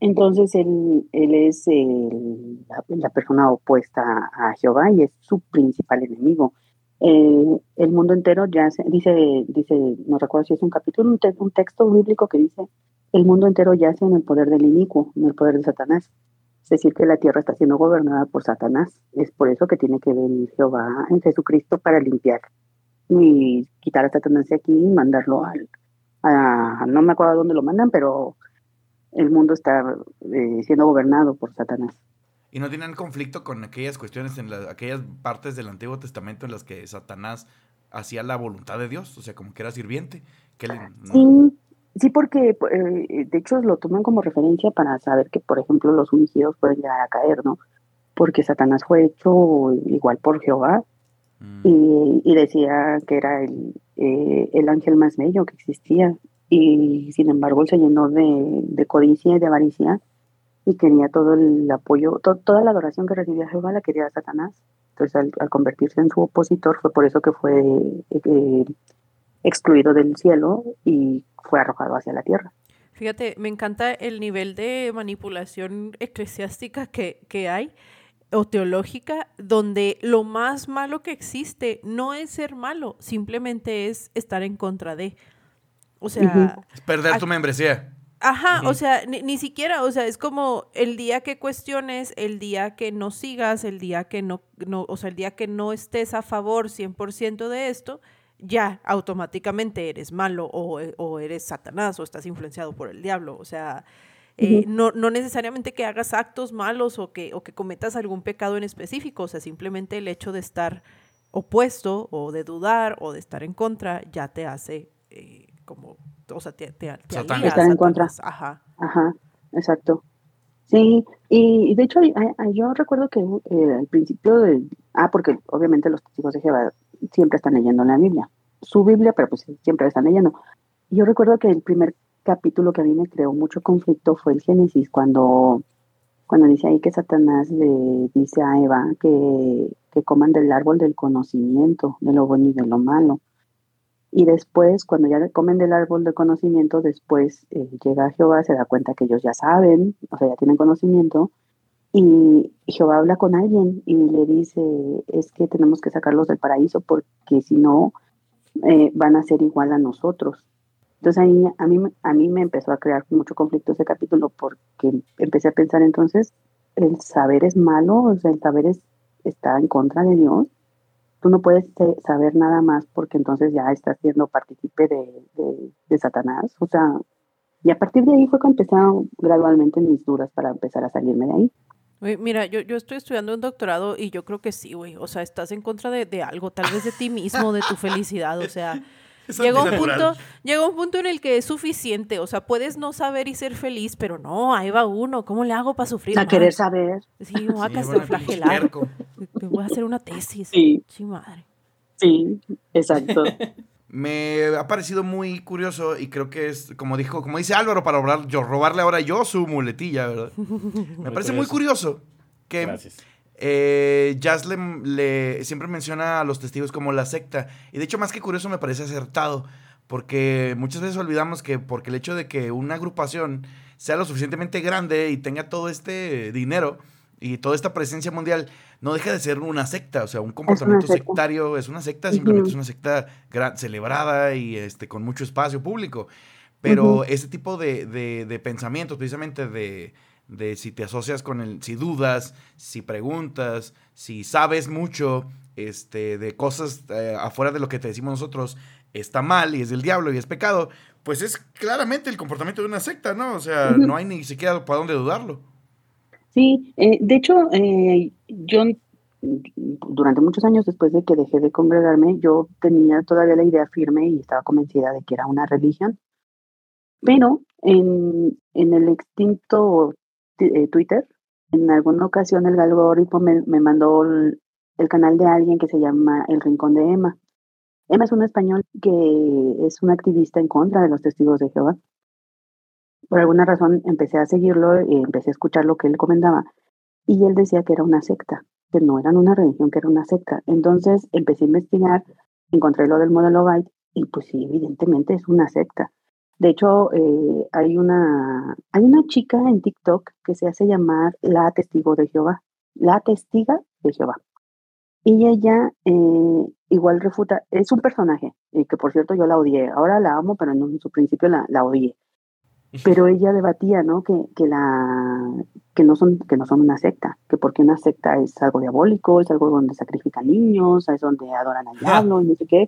Entonces él, él es el- la, persona opuesta a Jehová y es su principal enemigo. Eh, el mundo entero ya se- dice, dice, no recuerdo si es un capítulo, un, un texto bíblico que dice, el mundo entero yace en el poder del inicuo, en el poder de Satanás. Es decir, que la tierra está siendo gobernada por Satanás. Es por eso que tiene que venir Jehová en Jesucristo para limpiar y quitar a Satanás de aquí y mandarlo al, a, no me acuerdo dónde lo mandan, pero el mundo está eh, siendo gobernado por Satanás. ¿Y no tienen conflicto con aquellas cuestiones, en la- aquellas partes del Antiguo Testamento en las que Satanás hacía la voluntad de Dios? O sea, como que era sirviente. Que le- no- Sí, sí, porque eh, de hecho lo toman como referencia para saber que, por ejemplo, los ungidos pueden llegar a caer, ¿no? Porque Satanás fue hecho igual por Jehová Mm. y, y decía que era el, eh, el ángel más bello que existía. Y sin embargo, se llenó de, codicia y de avaricia y quería todo el apoyo, to- toda la adoración que recibía Jehová la quería Satanás. Entonces, al, convertirse en su opositor, fue por eso que fue eh, excluido del cielo y fue arrojado hacia la tierra. Fíjate, me encanta el nivel de manipulación eclesiástica que, que hay o teológica, donde lo más malo que existe no es ser malo, simplemente es estar en contra de. O sea, Es perder tu membresía. Ajá, o sea, ni, ni siquiera, o sea, es como el día que cuestiones, el día que no sigas, el día que no, no o sea, el día que no estés a favor 100% de esto, ya automáticamente eres malo o, o eres Satanás o estás influenciado por el diablo, o sea, eh, no, no necesariamente que hagas actos malos o que, o que cometas algún pecado en específico, o sea, simplemente el hecho de estar opuesto o de dudar o de estar en contra ya te hace eh, como, o sea, te, te, te Satanás. en contra. Ajá. Ajá, exacto. Sí, y, de hecho yo recuerdo que eh, al principio de, ah, porque obviamente los testigos de Jehová siempre están leyendo la Biblia, su Biblia, pero pues siempre están leyendo. Yo recuerdo que el primer capítulo que a mí me creó mucho conflicto fue el Génesis, cuando, cuando dice ahí que Satanás le dice a Eva que, que coman del árbol del conocimiento, de lo bueno y de lo malo. Y después, cuando ya comen del árbol del conocimiento, después eh, llega Jehová, se da cuenta que ellos ya saben, o sea, ya tienen conocimiento, y Jehová habla con alguien y le dice, es que tenemos que sacarlos del paraíso porque si no, eh, van a ser igual a nosotros. Entonces ahí a mí, a mí me empezó a crear mucho conflicto ese capítulo porque empecé a pensar entonces, el saber es malo, o sea, el saber es, está en contra de Dios tú no puedes eh, saber nada más porque entonces ya estás siendo partícipe de, de, de Satanás. O sea, y a partir de ahí fue que empezaron gradualmente mis dudas para empezar a salirme de ahí. Mira, yo, yo estoy estudiando un doctorado y yo creo que sí, güey. O sea, estás en contra de, de algo, tal vez de ti mismo, de tu felicidad. O sea, llega un, punto, llega un punto en el que es suficiente. O sea, puedes no saber y ser feliz, pero no, ahí va uno. ¿Cómo le hago para sufrir? A querer saber. Sí, me voy a Sí, pinche flagelar. Me voy a hacer una tesis. Sí, Sí, madre. sí, exacto. Me ha parecido muy curioso y creo que es, como dijo, como dice Álvaro, para robar- yo, robarle ahora yo su muletilla, ¿verdad? Me parece muy curioso que Gracias. Eh, Jazz le, le- siempre menciona a los testigos como la secta. Y de hecho, más que curioso, me parece acertado. Porque muchas veces olvidamos que porque el hecho de que una agrupación sea lo suficientemente grande y tenga todo este dinero y toda esta presencia mundial, no deja de ser una secta. O sea, un comportamiento secta. sectario es una secta, simplemente es una secta celebrada y este, con mucho espacio público. Pero ese tipo de, de- de pensamientos, precisamente de, de si te asocias con el, si dudas, si preguntas, si sabes mucho este, de cosas eh, afuera de lo que te decimos nosotros, está mal y es del diablo y es pecado, pues es claramente el comportamiento de una secta, ¿no? O sea, no hay ni siquiera para dónde dudarlo. Sí, eh, de hecho, eh, yo durante muchos años después de que dejé de congregarme, yo tenía todavía la idea firme y estaba convencida de que era una religión. Pero en, en el extinto ti- eh, Twitter, en alguna ocasión el algoritmo me, me mandó el, canal de alguien que se llama El Rincón de Emma. Emma es un español que es un activista en contra de los testigos de Jehová. por alguna razón empecé a seguirlo y empecé a escuchar lo que él comentaba. Y él decía que era una secta, que no eran una religión, que era una secta. Entonces empecé a investigar, encontré lo del modelo Byte y pues sí, evidentemente es una secta. De hecho, eh, hay, una, hay una chica en TikTok que se hace llamar la testigo de Jehová, la testiga de Jehová. Y ella eh, igual refuta, es un personaje, y que por cierto yo la odié, ahora la amo, pero en su principio la, la odié. Pero ella debatía, ¿no? Que, que, la, que, no son, que no son una secta, que porque una secta es algo diabólico, es algo donde sacrifican niños, es donde adoran al diablo y no sé qué.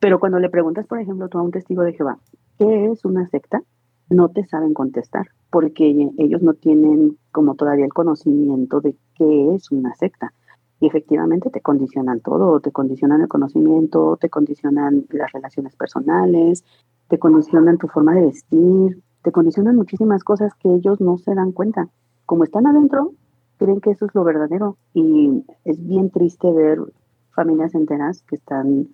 Pero cuando le preguntas, por ejemplo, tú a un testigo de Jehová, ¿qué es una secta? No te saben contestar, porque ellos no tienen como todavía el conocimiento de qué es una secta. Y efectivamente te condicionan todo, te condicionan el conocimiento, te condicionan las relaciones personales, te condicionan tu forma de vestir, te condicionan muchísimas cosas que ellos no se dan cuenta. Como están adentro, creen que eso es lo verdadero. Y es bien triste ver familias enteras que están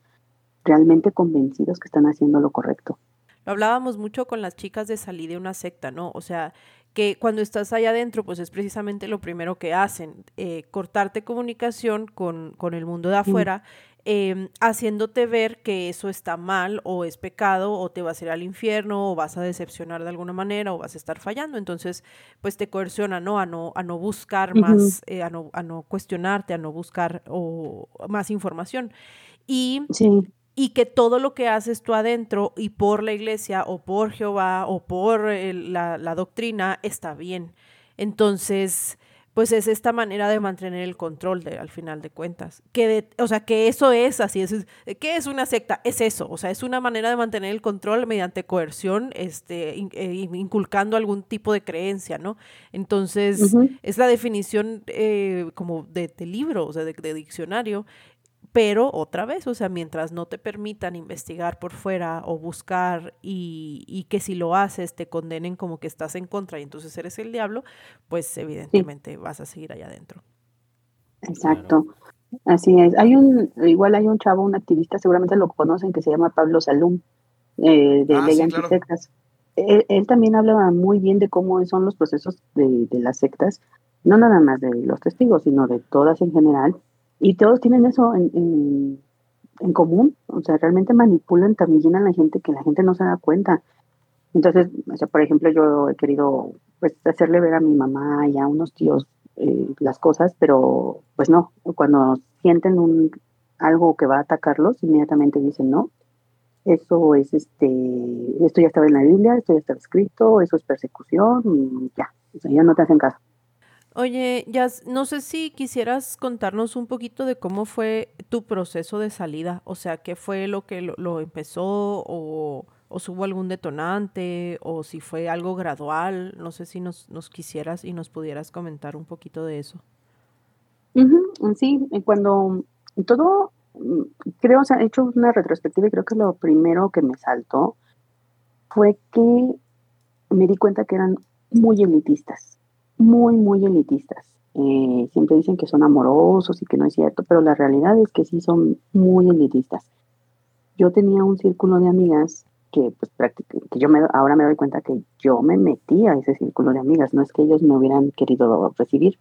realmente convencidos que están haciendo lo correcto. Lo hablábamos mucho con las chicas de salir de una secta, ¿no? O sea, que cuando estás allá adentro, pues es precisamente lo primero que hacen, eh, cortarte comunicación con, con, el mundo de afuera, em, haciéndote ver que eso está mal o es pecado o te vas a ir al infierno o vas a decepcionar de alguna manera o vas a estar fallando. Entonces, pues te coerciona, ¿no? A no, a no buscar más, eh, a, no, a no cuestionarte, a no buscar o, más información. Y sí y que todo lo que haces tú adentro y por la iglesia o por Jehová o por la, la, doctrina está bien. Entonces, pues es esta manera de mantener el control de, al final de cuentas. Que o sea, que eso es así. Es, ¿Qué es una secta? Es eso. O sea, es una manera de mantener el control mediante coerción, este, eh, inculcando algún tipo de creencia, ¿no? Entonces, es la definición eh, como de, de libro, o sea, de, de diccionario, pero otra vez, o sea, mientras no te permitan investigar por fuera o buscar y, que si lo haces te condenen como que estás en contra y entonces eres el diablo, pues evidentemente vas a seguir allá adentro. Exacto. Así es. Hay un, igual hay un chavo, un activista, seguramente lo conocen, que se llama Pablo Salum, eh, de ah, Ley Él, también habla muy bien de cómo son los procesos de, de las sectas, no nada más de los testigos, sino de todas en general, y todos tienen eso en, en, común, o sea, realmente manipulan también a la gente que la gente no se da cuenta. Entonces, o sea, por ejemplo, yo he querido pues hacerle ver a mi mamá y a unos tíos eh, las cosas, pero pues no, cuando sienten un algo que va a atacarlos, inmediatamente dicen no. Eso es este, esto ya estaba en la Biblia, esto ya estaba escrito, eso es persecución y ya, o sea, ya no te hacen caso. Oye, ya no sé si quisieras contarnos un poquito de cómo fue tu proceso de salida, o sea, qué fue lo que lo, empezó o, o hubo algún detonante o si fue algo gradual, no sé si nos, quisieras y nos pudieras comentar un poquito de eso. Sí, cuando todo, creo, o sea, he hecho una retrospectiva y creo que lo primero que me saltó fue que me di cuenta que eran muy elitistas muy, muy elitistas. Eh, siempre dicen que son amorosos y que no es cierto, pero la realidad es que sí son muy elitistas. Yo tenía un círculo de amigas que, pues, que yo me, ahora me doy cuenta que yo me metí a ese círculo de amigas, no es que ellos me hubieran querido recibir.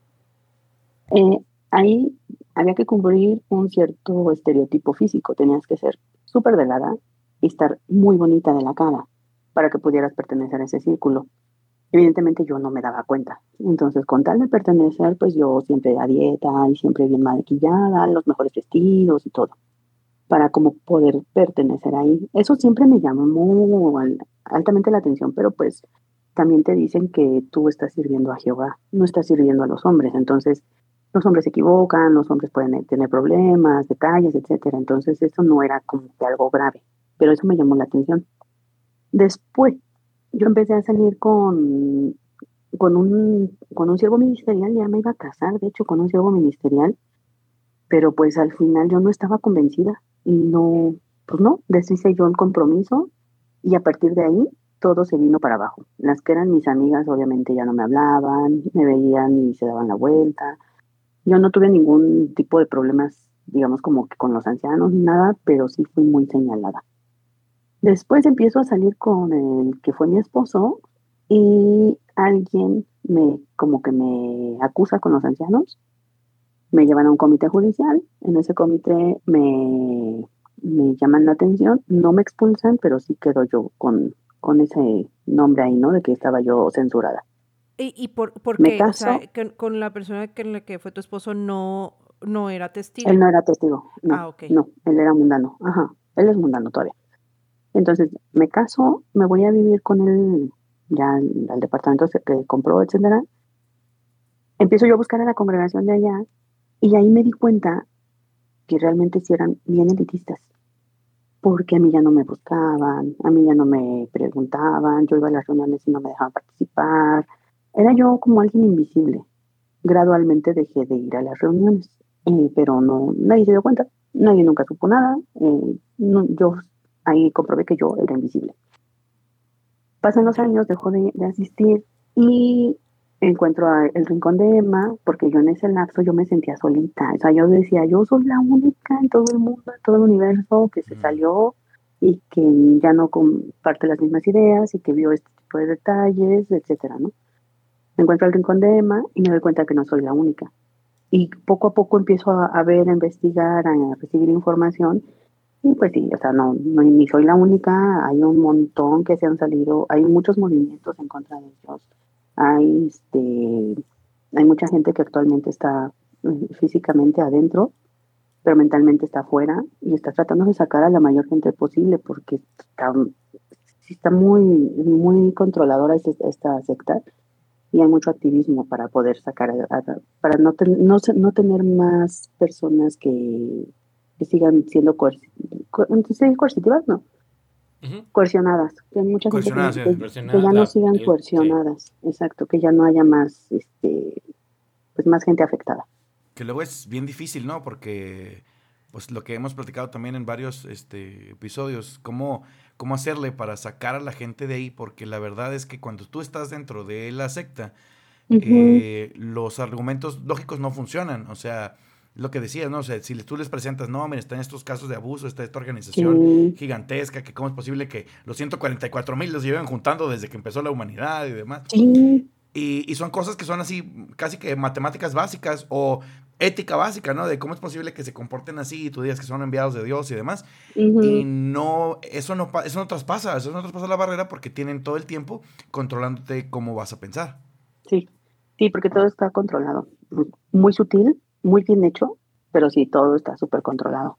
Eh, ahí había que cumplir un cierto estereotipo físico, tenías que ser súper delgada y estar muy bonita de la cara para que pudieras pertenecer a ese círculo. Evidentemente yo no me daba cuenta. Entonces, con tal de pertenecer, pues yo siempre a dieta y siempre bien maquillada, los mejores vestidos y todo, para como poder pertenecer ahí. Eso siempre me llamó muy altamente la atención, pero pues también te dicen que tú estás sirviendo a Jehová, no estás sirviendo a los hombres. Entonces, los hombres se equivocan, los hombres pueden tener problemas, detalles, etcétera. Entonces, eso no era como algo grave, pero eso me llamó la atención. Después, yo empecé a salir con, con, un, con un siervo ministerial, ya me iba a casar, de hecho, con un siervo ministerial, pero pues al final yo no estaba convencida y no, pues no, deshice yo el compromiso y a partir de ahí todo se vino para abajo. Las que eran mis amigas obviamente ya no me hablaban, me veían y se daban la vuelta. Yo no tuve ningún tipo de problemas, digamos, como que con los ancianos ni nada, pero sí fui muy señalada. Después empiezo a salir con el que fue mi esposo y alguien me, como que me acusa con los ancianos, me llevan a un comité judicial, en ese comité me, me llaman la atención, no me expulsan, pero sí quedo yo con, con ese nombre ahí, ¿no? De que estaba yo censurada. ¿Y, y por, por Me qué? O sea, caso. que con la persona que, la que fue tu esposo no, no era testigo. Él no era testigo, no, Ah, ok. no, él era mundano, ajá, él es mundano todavía. Entonces, me caso, me voy a vivir con él ya al, departamento que compró, etcétera. Empiezo yo a buscar a la congregación de allá y ahí me di cuenta que realmente sí eran bien elitistas. Porque a mí ya no me buscaban, a mí ya no me preguntaban, yo iba a las reuniones y no me dejaban participar. Era yo como alguien invisible. Gradualmente dejé de ir a las reuniones, eh, pero no, nadie se dio cuenta, nadie nunca supo nada. eh, no- yo ahí comprobé que yo era invisible. Pasan los años, dejo de, de asistir y encuentro a el rincón de Emma, porque yo en ese lapso yo me sentía solita. O sea, yo decía, yo soy la única en todo el mundo, en todo el universo que se salió y que ya no comparte las mismas ideas y que vio este tipo de detalles, etcétera, ¿no? Encuentro el rincón de Emma y me doy cuenta que no soy la única. Y poco a poco empiezo a, a ver, a investigar, a recibir información y pues sí, o sea, no, no, ni soy la única, hay un montón que se han salido, hay muchos movimientos en contra de ellos, hay, este, hay mucha gente que actualmente está mm, físicamente adentro, pero mentalmente está afuera y está tratando de sacar a la mayor gente posible porque está, está muy, muy controladora esta, secta y hay mucho activismo para poder sacar, a- para no, no, no tener más personas que, que sigan siendo coerci- co- ¿sí, coercitivas, no, coercionadas, que hay mucha gente que, sí. ya no sigan el- sí. coercionadas, exacto, que ya no haya más, este, pues más gente afectada. Que luego es bien difícil, ¿no? Porque, pues lo que hemos platicado también en varios este, episodios, cómo, cómo hacerle para sacar a la gente de ahí, porque la verdad es que cuando tú estás dentro de la secta, eh, los argumentos lógicos no funcionan. O sea, lo que decías, ¿no? O sea, si tú les presentas, no, mira, están estos casos de abuso, está esta organización Sí, gigantesca, que cómo es posible que los 144 mil los lleven juntando desde que empezó la humanidad y demás. sí, Y, y son cosas que son así, casi que matemáticas básicas o ética básica, ¿no? De cómo es posible que se comporten así y tú digas que son enviados de Dios y demás. Y no, eso no, eso no traspasa, eso no traspasa la barrera porque tienen todo el tiempo controlándote cómo vas a pensar. sí, sí, porque todo está controlado, muy sutil, muy bien hecho, pero sí, todo está súper controlado.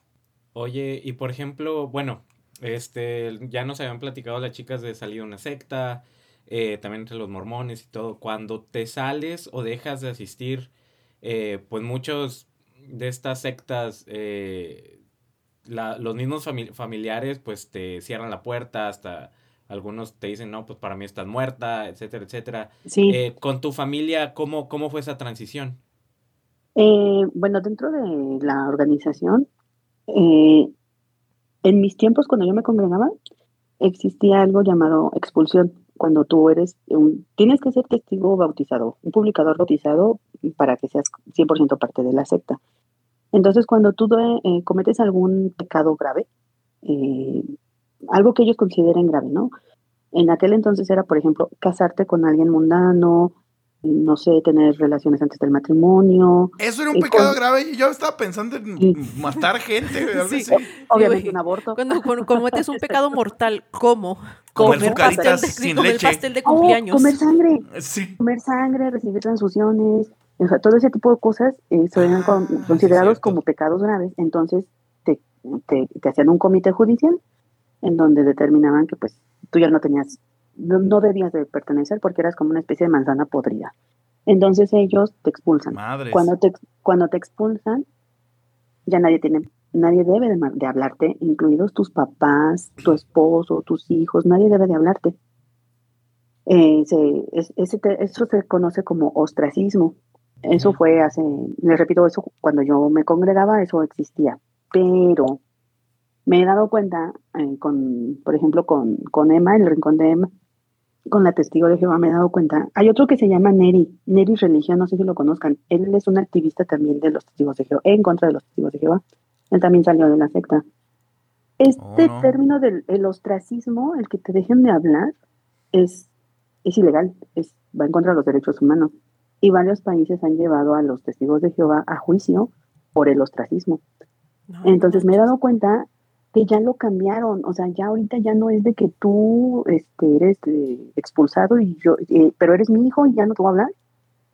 Oye, y por ejemplo, bueno, este, ya nos habían platicado las chicas de salir de una secta, eh, también entre los mormones y todo. Cuando te sales o dejas de asistir, eh, pues muchos de estas sectas, eh, la- los mismos fami- familiares, pues te cierran la puerta, hasta algunos te dicen, no, pues para mí estás muerta, etcétera, etcétera. Sí, Eh, con tu familia, ¿cómo, cómo fue esa transición? Eh, bueno, dentro de la organización, eh, en mis tiempos cuando yo me congregaba, existía algo llamado expulsión. Cuando tú eres, un, tienes que ser testigo bautizado, un publicador bautizado para que seas 100% parte de la secta. Entonces, cuando tú eh, cometes algún pecado grave, eh, algo que ellos consideren grave, ¿no? En aquel entonces era, por ejemplo, casarte con alguien mundano, no sé, tener relaciones antes del matrimonio, Eso era un pecado con- grave y yo estaba pensando en Sí. matar gente, Sí. obviamente un aborto. Cuando, cuando cometes un pecado mortal, ¿cómo? Comer Comer pastel de, sin comer leche. pastel de Oh, cumpleaños. comer sangre, Sí. comer sangre, recibir transfusiones, o sea, todo ese tipo de cosas eh, son Ah, considerados como pecados graves. Entonces, te, te, te hacían un comité judicial en donde determinaban que pues tú ya no tenías, no, no debías de pertenecer porque eras como una especie de manzana podrida. Entonces ellos te expulsan. Madres. Cuando te, cuando te expulsan, ya nadie tiene, nadie debe de, hablarte, incluidos tus papás, tu esposo, tus hijos, nadie debe de hablarte. Eh, se- es- ese te- eso se conoce como ostracismo. Eso fue hace, les repito, eso cuando yo me congregaba, eso existía. Pero me he dado cuenta, eh, con, por ejemplo, con, con Emma, el rincón de Emma, con la testigo de Jehová, me he dado cuenta. Hay otro que se llama Neri, Neri Religión, no sé si lo conozcan. Él es un activista también de los testigos de Jehová, en contra de los testigos de Jehová. Él también salió de la secta. Este Oh, no. término del el ostracismo, el que te dejen de hablar, es es ilegal, es, va en contra de los derechos humanos. Y varios países han llevado a los testigos de Jehová a juicio por el ostracismo. No, Entonces me he dado cuenta que ya lo cambiaron, o sea, ya ahorita ya no es de que tú este, eres eh, expulsado y yo, eh, pero eres mi hijo y ya no te voy a hablar,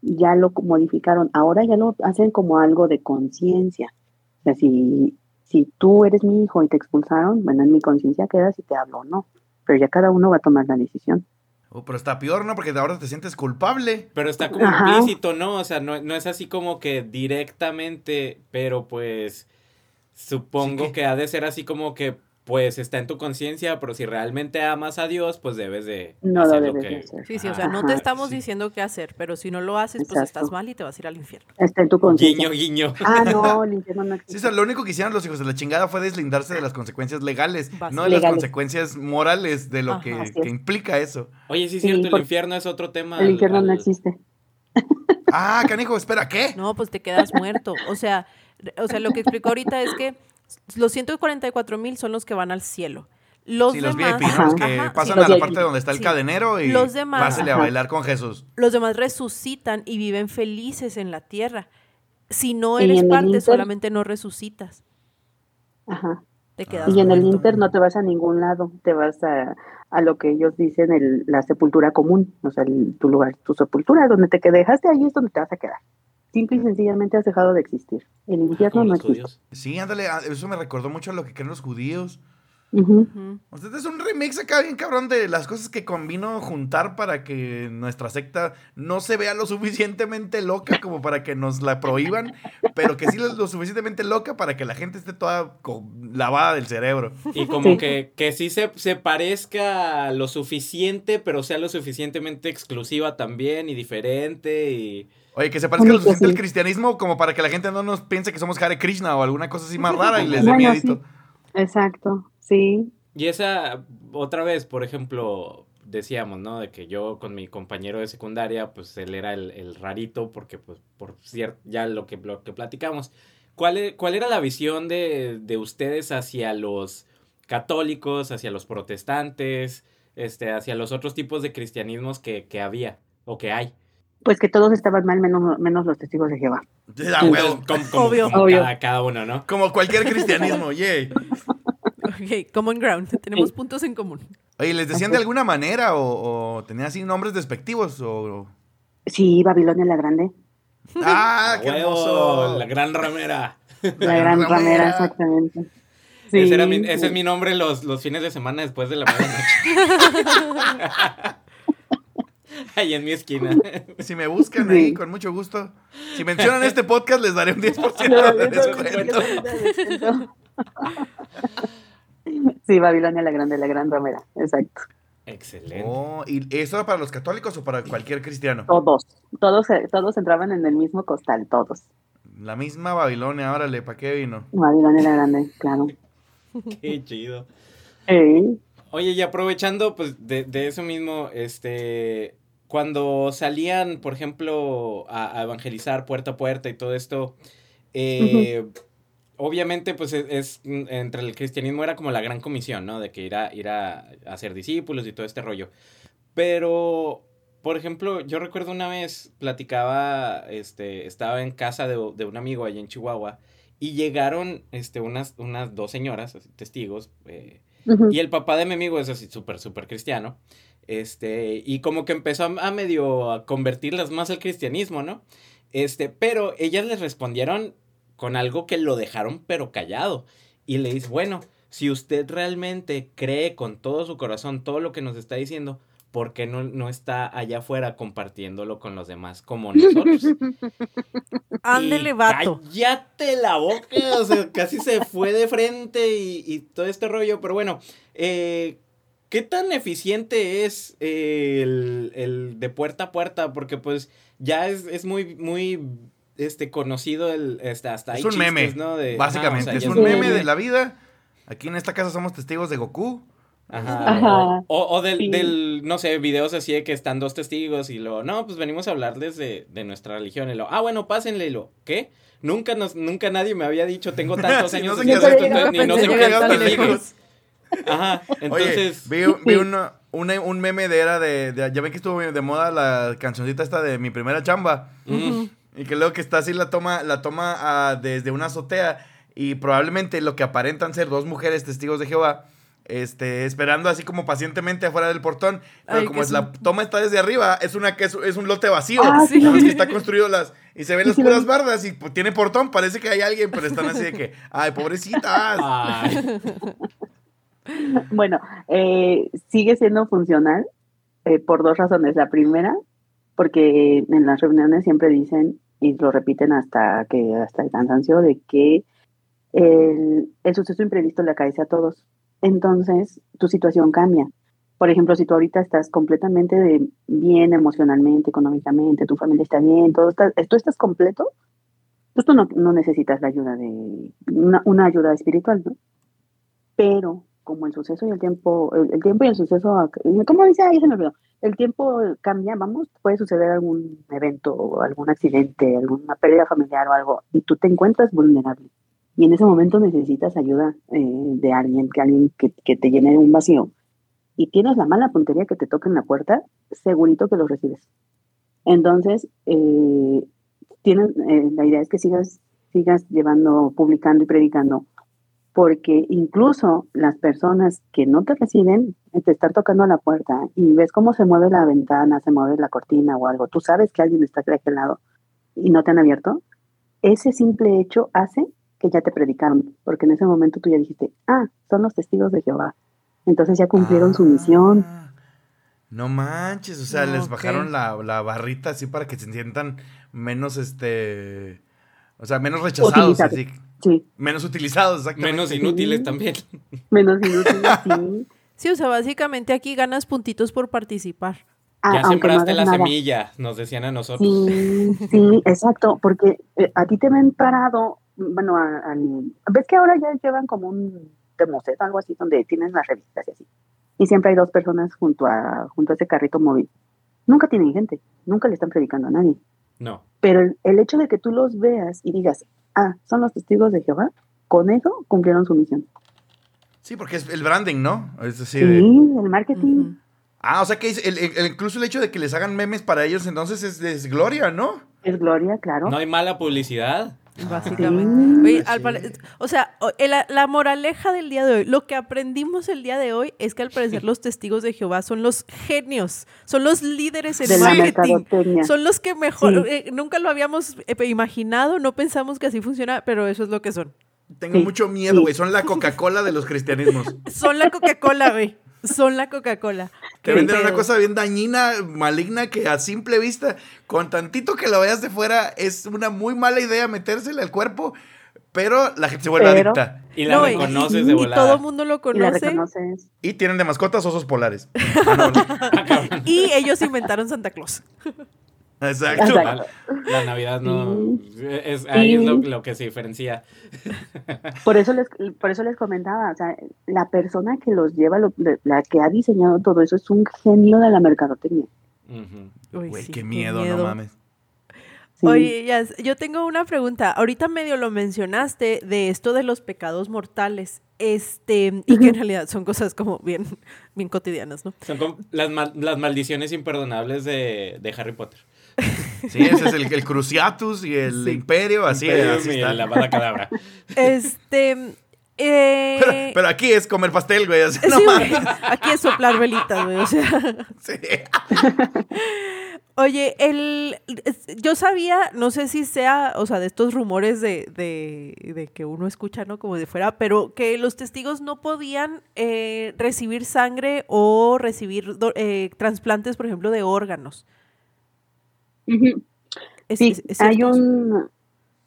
ya lo modificaron, ahora ya lo hacen como algo de conciencia, o sea, si, si tú eres mi hijo y te expulsaron, bueno, en mi conciencia queda si te hablo o no, pero ya cada uno va a tomar la decisión. Oh, pero está peor, ¿no? Porque ahora te sientes culpable. Pero está como Ajá. implícito, ¿no? O sea, no, no es así como que directamente, pero pues supongo Sí que- que ha de ser así como que pues está en tu conciencia, pero si realmente amas a Dios, pues debes de No hacer lo que... de hacer. Sí, sí, o sea, Ajá. no te estamos sí. diciendo qué hacer, pero si no lo haces, pues estás mal y te vas a ir al infierno. Está en tu conciencia. Guiño, guiño. Ah, no, el infierno no Sí, existe. o sea, lo único que hicieron los hijos de la chingada fue deslindarse de las consecuencias legales, no de las consecuencias morales de lo Ajá. que, que implica eso. Oye, sí es Sí, cierto, el infierno es otro tema. El al- infierno no existe. Ah, canijo, espera, ¿qué? No, pues te quedas muerto. O sea, o sea, lo que explicó ahorita es que los 144 mil son los que van al cielo. Los sí, los demás, VIP, ¿no? Los que Ajá, pasan sí, a los la VIP. parte donde está el Sí. cadenero y Los demás. pásale a bailar con Jesús. los demás resucitan y viven felices en la tierra. Si no eres parte, Inter- solamente no resucitas. Ajá. Te quedas Y en el. Inter no te vas a ningún lado, te vas a, a lo que ellos dicen el, la sepultura común, o sea, el- tu lugar, tu sepultura, donde te dejaste ahí es donde te vas a quedar. Simple y sencillamente has dejado de existir. El infierno no los existe. judíos. Sí, ándale, ah, eso me recordó mucho a lo que creen los judíos. Ujú. Usted es un remix acá bien cabrón de las cosas que convino juntar para que nuestra secta no se vea lo suficientemente loca como para que nos la prohíban, pero que sí lo, suficientemente loca para que la gente esté toda lavada del cerebro. Y como Sí. que, que sí se, se parezca lo suficiente, pero sea lo suficientemente exclusiva también y diferente y... Oye, que se parezca suficiente sí. el cristianismo como para que la gente no nos piense que somos Hare Krishna o alguna cosa así más rara y les dé Bueno, miedito. sí. Exacto, sí. Y esa, otra vez, por ejemplo, decíamos, ¿no? De que yo con mi compañero de secundaria, pues él era el, el rarito, porque pues por cierto, ya lo que, lo que platicamos. ¿Cuál, e- ¿Cuál era la visión de, de ustedes hacia los católicos, hacia los protestantes, este, hacia los otros tipos de cristianismos que, que había o que hay? Pues que todos estaban mal, menos, menos los testigos de Jehová. Ah, huevo. Como, como- Obvio. como Obvio. Cada, cada uno, ¿no? Como cualquier cristianismo, yay. Ok, common ground. Tenemos puntos en común. Oye, ¿les decían de alguna manera o, o tenían así nombres despectivos? O... Sí, Babilonia la Grande, ¡Ah, qué Huevo, hermoso! La gran ramera. la gran ramera. ramera, exactamente. Sí, ese, era mi- ese sí. es mi nombre los, los fines de semana después de la medianoche. Ahí en mi esquina. Si me buscan Sí. ahí, con mucho gusto. Si mencionan este podcast, les daré un 10% No, de descuento. Sí, Babilonia la Grande, la gran ramera, exacto. Excelente. Oh, ¿Y eso era para los católicos o para cualquier cristiano? Todos, todos, todos entraban en el mismo costal, todos. La misma Babilonia, órale, ¿para qué vino? Babilonia la Grande, claro. Qué chido. Oye, y aprovechando, pues, de, de eso mismo, este, cuando salían, por ejemplo, a, a evangelizar puerta a puerta y todo esto, eh, obviamente, pues, es, es, mm, entre el cristianismo era como la gran comisión, ¿no? De que ir a, ir a, hacer discípulos y todo este rollo. Pero, por ejemplo, yo recuerdo una vez, platicaba, este, estaba en casa de, de un amigo allá en Chihuahua, y llegaron, este, unas, unas dos señoras, así, testigos, eh, Ujú. y el papá de mi amigo es así súper, súper cristiano. Este, y como que empezó a, a medio a convertirlas más al cristianismo, ¿no? Este, pero ellas les respondieron con algo que lo dejaron pero callado. Y le dice, bueno, si usted realmente cree con todo su corazón todo lo que nos está diciendo, ¿por qué no, no está allá afuera compartiéndolo con los demás como nosotros? Ándele, vato. Cállate la boca, o sea, casi se fue de frente y, y todo este rollo. Pero bueno, eh, ¿qué tan eficiente es eh, el, el de puerta a puerta? Porque pues ya es, es muy, muy este, conocido el, este, hasta Es un meme, ¿no? De- básicamente. ajá, o sea, es un meme de la vida. Aquí en esta casa somos testigos de Goku. Ajá. Ajá. O, o del, Sí. del, no sé, videos así de que están dos testigos y lo, no, pues venimos a hablarles de, de nuestra religión. Y lo, ah, bueno, pásenle. Y lo, ¿qué? Nunca nos, nunca nadie me había dicho, tengo tantos Sí, años no sé qué no Ajá, entonces... Oye, vi, vi una- un meme de era de, de- Ya ven que estuvo de moda la cancioncita esta de mi primera chamba. mm, Y que luego que está así la toma, la toma ah, desde una azotea. Y probablemente lo que aparentan ser dos mujeres testigos de Jehová. Este, esperando así como pacientemente afuera del portón. Pero Ay, como es la un- toma está desde arriba, es una que es, es un lote vacío. Ah, sí. Que está construido las. Y se ven las puras bardas y pues, tiene portón. Parece que hay alguien, pero están así de que. Ay, pobrecitas. ay, Bueno, eh, sigue siendo funcional eh, por dos razones. La primera, porque en las reuniones siempre dicen y lo repiten hasta que hasta el cansancio de que el, el suceso imprevisto le acaece a todos. Entonces, tu situación cambia. Por ejemplo, si tú ahorita estás completamente de- bien emocionalmente, económicamente, tu familia está bien, todo está, tú estás completo, pues tú no, no necesitas la ayuda de una, una ayuda espiritual, ¿no? Pero como el suceso y el tiempo, el, el tiempo y el suceso, ¿cómo dice? Ahí se me olvidó. El tiempo cambia, vamos, puede suceder algún evento, algún accidente, alguna pérdida familiar o algo, y tú te encuentras vulnerable. Y en ese momento necesitas ayuda eh, de alguien, que alguien que, que te llene un vacío. Y tienes la mala puntería que te toca en la puerta, segurito que lo recibes. Entonces, eh, tienes, eh, la idea es que sigas, sigas llevando, publicando y predicando porque incluso las personas que no te reciben eh, te están tocando la puerta y ves cómo se mueve la ventana, se mueve la cortina o algo, tú sabes que alguien está de aquel lado y no te han abierto, ese simple hecho hace que ya te predicaron, porque en ese momento tú ya dijiste, ah, son los testigos de Jehová. Entonces ya cumplieron su misión. Ah, No manches, o sea, No, les bajaron la, la barrita así para que se sientan menos, este, o sea, menos rechazados, así, Sí, menos utilizados, exactamente. menos inútiles también. menos inútiles, sí. Sí, o sea, básicamente aquí ganas puntitos por participar. Ah, ya no sembraste hagas la nada. semilla, nos decían a nosotros. Sí, sí, exacto, porque eh, a ti te ven parado, bueno, a- al- ves que ahora ya llevan como un democet, algo así, donde tienen las revistas y así. Y siempre hay dos personas junto a, junto a ese carrito móvil. Nunca tienen gente, nunca le están predicando a nadie. No. Pero el, el hecho de que tú los veas y digas, ah, son los testigos de Jehová, con eso cumplieron su misión. Sí, porque es el branding, ¿no? Es decir, Sí, de- el marketing. Ah, o sea que es el- el- incluso el hecho de que les hagan memes para ellos, entonces es, es gloria, ¿no? Es gloria, claro. No hay mala publicidad. Básicamente. Sí, Oye, al sí. pare- o sea, la, la moraleja del día de hoy, lo que aprendimos el día de hoy es que al parecer los testigos de Jehová son los genios, son los líderes en de la marketing. Son los que mejor, Sí. eh, nunca lo habíamos eh, imaginado, no pensamos que así funciona, pero eso es lo que son. Tengo Sí, mucho miedo, sí. güey. Son la Coca-Cola de los cristianismos. Son la Coca-Cola, güey. Son la Coca-Cola. Te venden una cosa bien dañina, maligna, que a simple vista, con tantito que lo veas de fuera, es una muy mala idea metérsela al cuerpo, pero la gente se vuelve Pero- adicta. Y la No, y- reconoces de Y volada. todo el mundo lo Y la conoce. Y tienen de mascotas osos polares. Ah, no, no. Cabrón. Y ellos inventaron Santa Claus. Exacto. Exacto. La, la Navidad no. Es, Sí. ahí es lo, lo que se diferencia. Por eso les, por eso les comentaba, o sea, la persona que los lleva, lo- la que ha diseñado todo eso es un genio de la mercadotecnia. Uy, Güey, sí, qué miedo, no mames. Sí. Oye, Jazz, yo tengo una pregunta. Ahorita medio lo mencionaste de esto de los pecados mortales. Este, y que en realidad son cosas como bien, bien cotidianas, ¿no? Son como las, mal- las maldiciones imperdonables de, de Harry Potter. Sí, ese es el, el Cruciatus y el Sí. Imperio, así, Imperium así y está. la bala cadabra. Este. eh, Pero, pero aquí es comer pastel, güey. o sea, no sí, mames. güey, aquí es soplar velitas, güey. O sea. Sí. Oye, el, yo sabía, no sé si sea, o sea, de estos rumores de, de, de que uno escucha, ¿no? Como de fuera, pero que los testigos no podían eh, recibir sangre o recibir do- eh, trasplantes, por ejemplo, de órganos. Ujú. ¿Es- Sí, es- es hay un...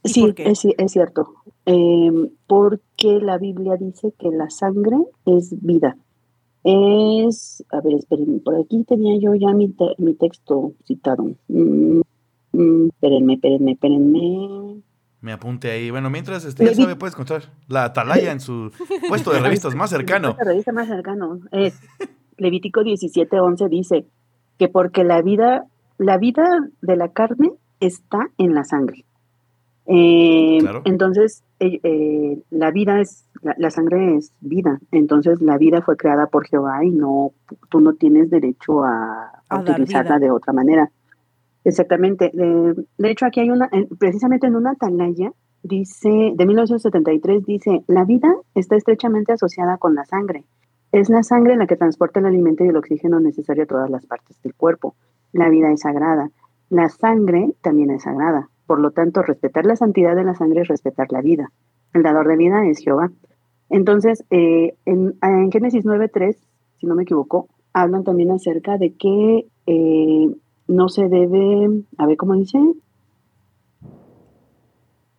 ¿Y Sí, es, ci- es cierto. Em, porque la Biblia dice que la sangre es vida. Es, a ver, espérenme, por aquí tenía yo ya mi, te- mi texto citado. Mm, mm, espérenme, espérenme, espérenme. Me apunte ahí. Bueno, mientras este, ya sabe, puedes encontrar la atalaya en su puesto de revistas más cercano. La revista más cercano es Levítico 17:11 dice que porque la vida, la vida de la carne está en la sangre. Eh, Claro. Entonces, eh, eh, la vida es la, la sangre es vida, entonces la vida fue creada por Jehová y no, tú no tienes derecho a, a A dar utilizarla de otra manera. Exactamente. De, de hecho, aquí hay una, en- precisamente en una atalaya, dice, de 1973, dice, la vida está estrechamente asociada con la sangre. Es la sangre la que transporta el alimento y el oxígeno necesario a todas las partes del cuerpo. La vida es sagrada. La sangre también es sagrada. Por lo tanto, respetar la santidad de la sangre es respetar la vida. El dador de vida es Jehová. Entonces, eh, en, en Génesis 9.3, si no me equivoco, hablan también acerca de que eh, no se debe, a ver cómo dice,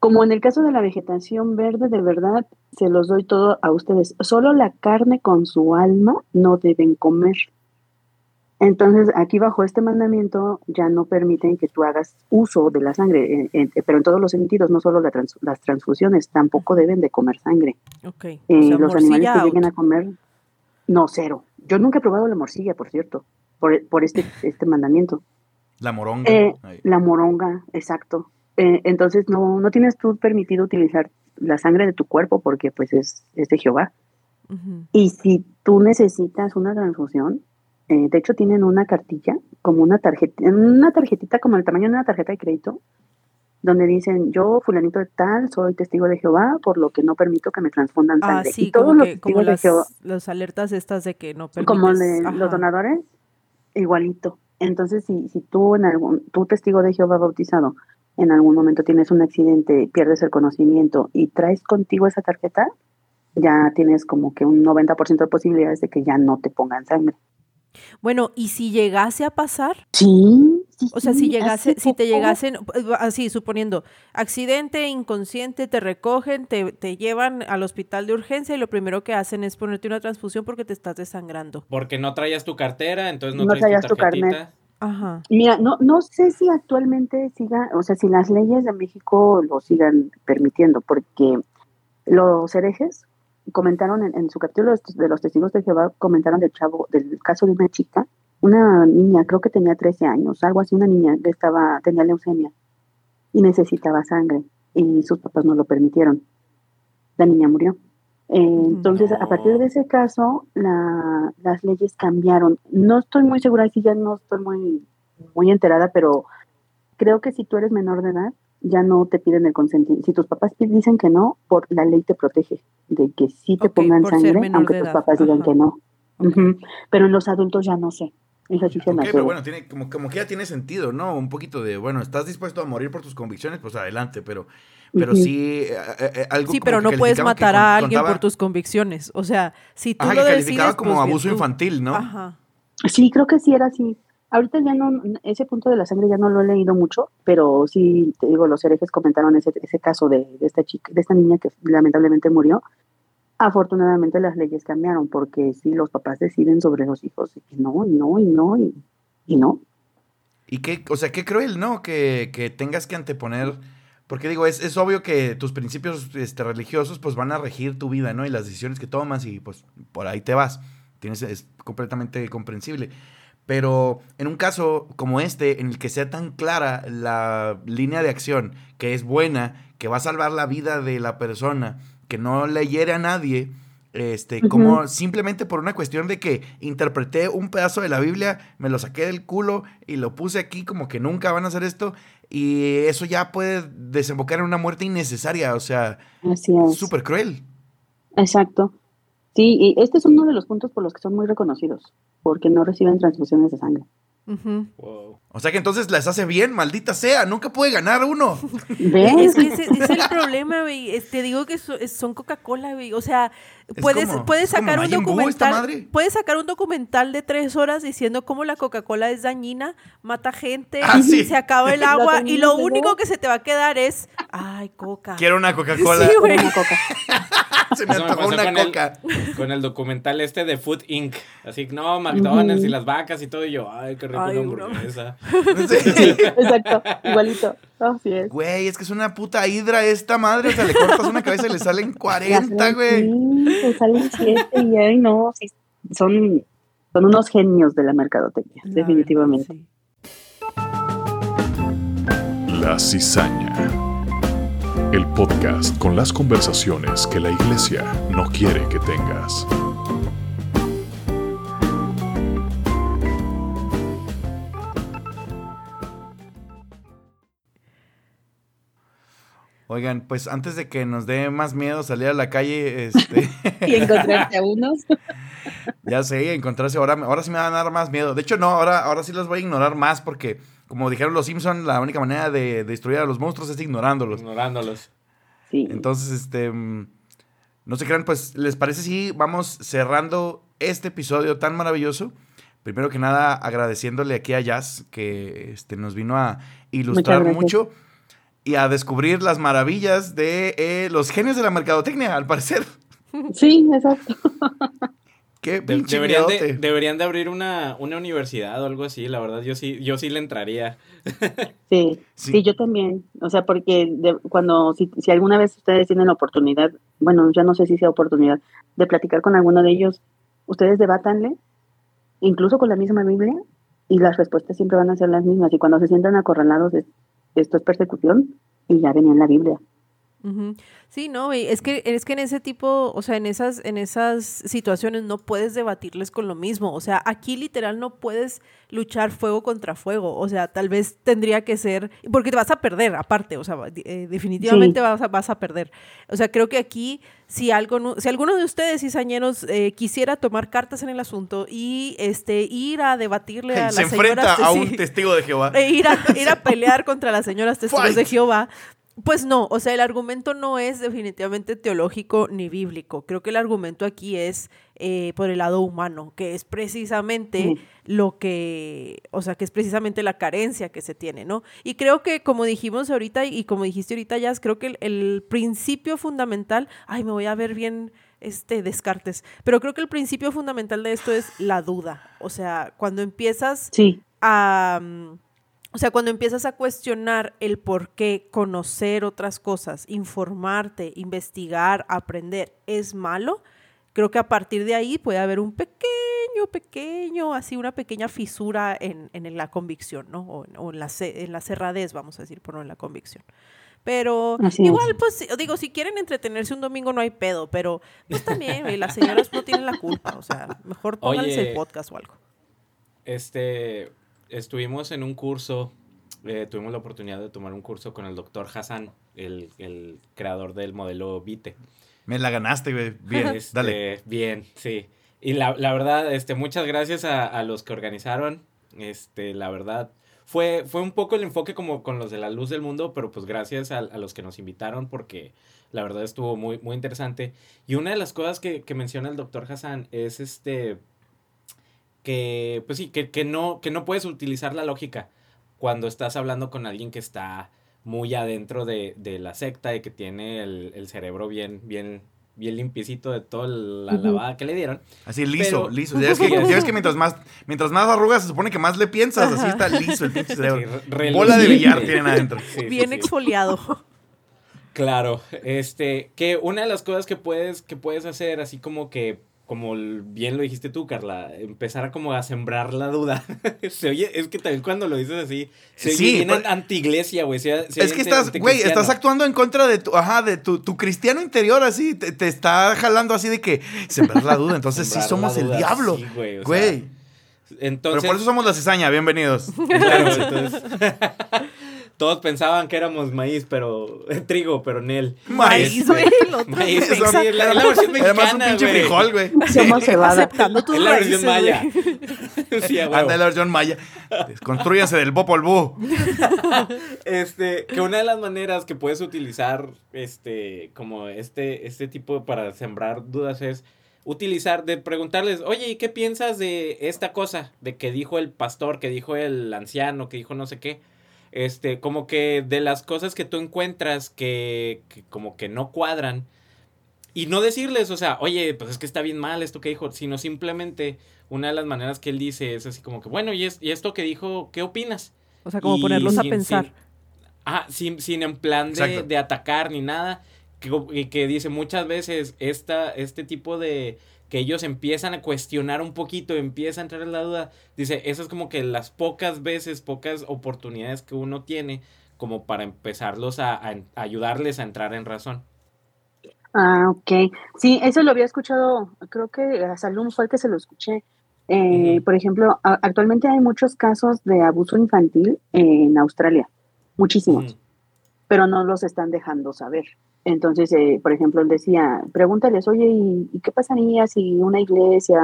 como en el caso de la vegetación verde, de verdad, se los doy todo a ustedes. Solo la carne con su alma no deben comer. Entonces, aquí bajo este mandamiento ya no permiten que tú hagas uso de la sangre, eh, eh, pero en todos los sentidos, no solo la trans- las transfusiones, tampoco deben de comer sangre. Ok. Eh, o sea, los animales que out. lleguen a comer, no, cero. Yo nunca he probado la morcilla, por cierto, por, por este, este mandamiento. La moronga. Eh. La moronga, exacto. Eh, entonces no, no tienes tú permitido utilizar la sangre de tu cuerpo porque pues es, es de Jehová. Y si tú necesitas una transfusión, eh, de hecho tienen una cartilla, como una tarjeta, una tarjetita como el tamaño de una tarjeta de crédito, donde dicen, yo fulanito de tal, soy testigo de Jehová, por lo que no permito que me transfundan Ah, sangre. sí, y todos como, los testigos de las, Jehová, las alertas estas de que no permites. como de los donadores, igualito. Entonces, si, si tú en algún, tú testigo de Jehová bautizado, en algún momento tienes un accidente, pierdes el conocimiento y traes contigo esa tarjeta, ya tienes como que un 90% de posibilidades de que ya no te pongan sangre. Bueno, ¿y si llegase a pasar? Sí, sí, O sea, si llegase, si te llegasen, eh, así, suponiendo, accidente, inconsciente, te recogen, te, te llevan al hospital de urgencia y lo primero que hacen es ponerte una transfusión porque te estás desangrando. Porque no traías tu cartera, entonces no, No traías tu tu carnet. Ajá. Mira, no, no sé si actualmente siga, o sea, si las leyes de México lo sigan permitiendo, porque los herejes comentaron en, en su capítulo de los testigos de Jehová, comentaron del chavo, del caso de una chica, una niña, creo que tenía 13 años, algo así, una niña que estaba, tenía leucemia y necesitaba sangre y sus papás no lo permitieron. La niña murió. Eh, entonces, a partir de ese caso, la- las leyes cambiaron. No estoy muy segura, si ya no estoy muy, muy enterada, pero creo que si tú eres menor de edad, ya no te piden el consentimiento. Si tus papás te dicen que no, por la ley te protege de que sí te pongan sangre, aunque tus papás digan Ajá. que no. Pero en los adultos ya no sé. Eso sí se Ok, me pero bueno, tiene, como, como que ya tiene sentido, ¿no? Un poquito de, bueno, estás dispuesto a morir por tus convicciones, pues adelante, pero, pero sí, eh, eh, eh, algo Sí, como pero que no puedes matar a alguien contaba- por tus convicciones. O sea, si tú Ajá, lo que decides, calificaba como pues, abuso tú. infantil, ¿no? Ajá. Sí, creo que sí era así. Ahorita ya no, ese punto de la sangre ya no lo he leído mucho, pero sí, te digo, los herejes comentaron ese, ese caso de, de esta chica, de esta niña que lamentablemente murió. Afortunadamente las leyes cambiaron porque sí, los papás deciden sobre los hijos y que no, y no, y no, y, y no. Y qué, o sea, qué cruel, ¿no? Que, que tengas que anteponer, porque digo, es, es obvio que tus principios este, religiosos pues van a regir tu vida, ¿no? Y las decisiones que tomas y pues por ahí te vas. Tienes, es completamente comprensible. Pero en un caso como este, en el que sea tan clara la línea de acción, que es buena, que va a salvar la vida de la persona, que no le hiere a nadie, este, como simplemente por una cuestión de que interpreté un pedazo de la Biblia, me lo saqué del culo y lo puse aquí como que nunca van a hacer esto, y eso ya puede desembocar en una muerte innecesaria, o sea, súper cruel. Exacto. Sí, y este es uno de los puntos por los que son muy reconocidos, porque no reciben transfusiones de sangre. Wow. O sea que entonces las hace bien, maldita sea, nunca puede ganar uno. ¿Ves? Es que ese, ese es el problema, güey. Te digo que so- es- son Coca-Cola, güey. O sea, Es puedes, como- puedes sacar un Buu documental. Puedes sacar un documental de tres horas diciendo cómo la Coca-Cola es dañina, mata gente, Ah, sí. se acaba el agua y lo único que se te va a quedar es, ay, Coca. Quiero una Coca-Cola. Sí, güey. Una coca. Se me antojó una con el- coca. Con el documental este de Food Inc. Así que no, McDonald's y las vacas y todo. Y yo, ay, qué rico Ay, una no. hamburguesa. Sí. Exacto, igualito. Así es. Güey, es que es una puta hidra esta madre. O sea, le cortas una cabeza y le salen 40, Ya güey. Sí, te salen siete y ay, no, sí, son, son unos genios de la mercadotecnia, definitivamente. sí. La cizaña. El podcast con las conversaciones que la iglesia no quiere que tengas. Oigan, pues antes de que nos dé más miedo salir a la calle, este, Y encontrarte a unos. ya sé, encontrarse ahora, ahora sí me van a dar más miedo. De hecho, no, ahora, ahora sí los voy a ignorar más porque, como dijeron los Simpson, la única manera de destruir a los monstruos es ignorándolos. Ignorándolos. Sí. Entonces, este, no se crean, pues, ¿les parece si vamos cerrando este episodio tan maravilloso? Primero que nada, agradeciéndole aquí a Jazz que este, nos vino a ilustrar mucho y a descubrir las maravillas de eh, los genios de la mercadotecnia, al parecer. Sí, exacto. Qué De- pinche deberían, de, deberían de abrir una, una universidad o algo así, la verdad, yo sí, yo sí le entraría. Sí, Sí. sí, yo también. O sea, porque de- cuando, si, si alguna vez ustedes tienen la oportunidad, bueno, ya no sé si sea oportunidad, de platicar con alguno de ellos, ustedes debátanle, incluso con la misma Biblia, y las respuestas siempre van a ser las mismas. Y cuando se sientan acorralados, es- esto es persecución, y ya venía en la Biblia. Sí, no, y es que es que en ese tipo, o sea, en esas en esas situaciones no puedes debatirles con lo mismo, o sea, aquí literal no puedes luchar fuego contra fuego, o sea, tal vez tendría que ser porque te vas a perder aparte, o sea, eh, definitivamente Sí. vas a, vas a perder. O sea, creo que aquí si algo no- si alguno de ustedes cizañeros eh, quisiera tomar cartas en el asunto y este ir a debatirle a Se las enfrenta señoras a sí, un testigo de Jehová. e ir a, ir a pelear contra las señoras testigos de. Jehová. Pues no, o sea, el argumento no es definitivamente teológico ni bíblico. Creo que el argumento aquí es eh, por el lado humano, que es precisamente lo que, o sea, que es precisamente la carencia que se tiene, ¿no? Y creo que, como dijimos ahorita y como dijiste ahorita, Jazz, creo que el, el principio fundamental, ay, me voy a ver bien este Descartes, pero creo que el principio fundamental de esto es la duda. O sea, cuando empiezas Sí, a, o sea, cuando empiezas a cuestionar el por qué conocer otras cosas, informarte, investigar, aprender es malo, creo que a partir de ahí puede haber un pequeño, pequeño, así una pequeña fisura en, en la convicción, ¿no? O, en- o en, la, en la cerradez, vamos a decir, por no en la convicción. Pero Así es. igual, pues, digo, si quieren entretenerse un domingo no hay pedo, pero pues también, las señoras no tienen la culpa, o sea, mejor pónganles Oye. el podcast o algo. Este, estuvimos en un curso, eh, tuvimos la oportunidad de tomar un curso con el doctor Hassan, el, el creador del modelo Vite. Me la ganaste, güey. Bien, Este, dale. Bien, sí. Y la, la verdad, este, muchas gracias a, a los que organizaron. Este, la verdad, fue, fue un poco el enfoque como con los de la luz del mundo, pero pues gracias a, a los que nos invitaron porque la verdad estuvo muy, muy interesante. Y una de las cosas que, que menciona el doctor Hassan es este, que, pues sí, que, que, no, que no puedes utilizar la lógica cuando estás hablando con alguien que está muy adentro de, de la secta y que tiene el, el cerebro bien, bien, bien limpiecito de toda la lavada que le dieron. Así liso, pero- liso. Ya ves, que, ya ves que mientras más, mientras más arrugas se supone que más le piensas, así está liso el pinche cerebro. Sí, Bola de billar tienen adentro. Sí, Bien sí. exfoliado. Claro, este, que una de las cosas que puedes, que puedes hacer, así como que, como bien lo dijiste tú, Carla, empezar a como a sembrar la duda. se oye, es que también cuando lo dices así, se oye Sí, bien pero- anti-iglesia, güey. se- se Es oye que estás, güey, estás actuando en contra de tu, ajá, de tu, tu cristiano interior, así, te, te está jalando así de que sembrar la duda. Entonces sí somos el diablo. sí, güey, o sea, Güey. Entonces, Pero por eso somos la cizaña, bienvenidos. Claro, entonces, todos pensaban que éramos maíz, pero trigo, pero Nel. Maíz, Maíz, güey. Maíz, es la, es la versión Además, un pinche güey. frijol, güey. somos cebada. Aceptando tus Es la versión raíces, maya. sí. Anda la versión maya. Construyanse del Popol Vuh. Este, que una de las maneras que puedes utilizar, este, como este, este tipo para sembrar dudas es utilizar, de preguntarles, oye, ¿y qué piensas de esta cosa? De que dijo el pastor, que dijo el anciano, que dijo no sé qué. Este, como que de las cosas que tú encuentras que, que como que no cuadran. Y no decirles, o sea, oye, pues es que está bien mal esto que dijo, sino simplemente una de las maneras que él dice es así como que, bueno, ¿y, es, y esto que dijo, qué opinas? O sea, como Y ponerlos a pensar. sin- ah, sin, sin en plan de, de atacar ni nada. Que, y que dice muchas veces esta, este tipo de que ellos empiezan a cuestionar un poquito, empieza a entrar en la duda. Dice, eso es como que las pocas veces, pocas oportunidades que uno tiene como para empezarlos a, a- a ayudarles a entrar en razón. Ah, ok. Sí, eso lo había escuchado, creo que a Salum fue el que se lo escuché. Eh. Por ejemplo, a- actualmente hay muchos casos de abuso infantil en Australia, muchísimos, pero no los están dejando saber. Entonces, eh, por ejemplo, él decía, pregúntales, oye, ¿y, y qué pasaría si una iglesia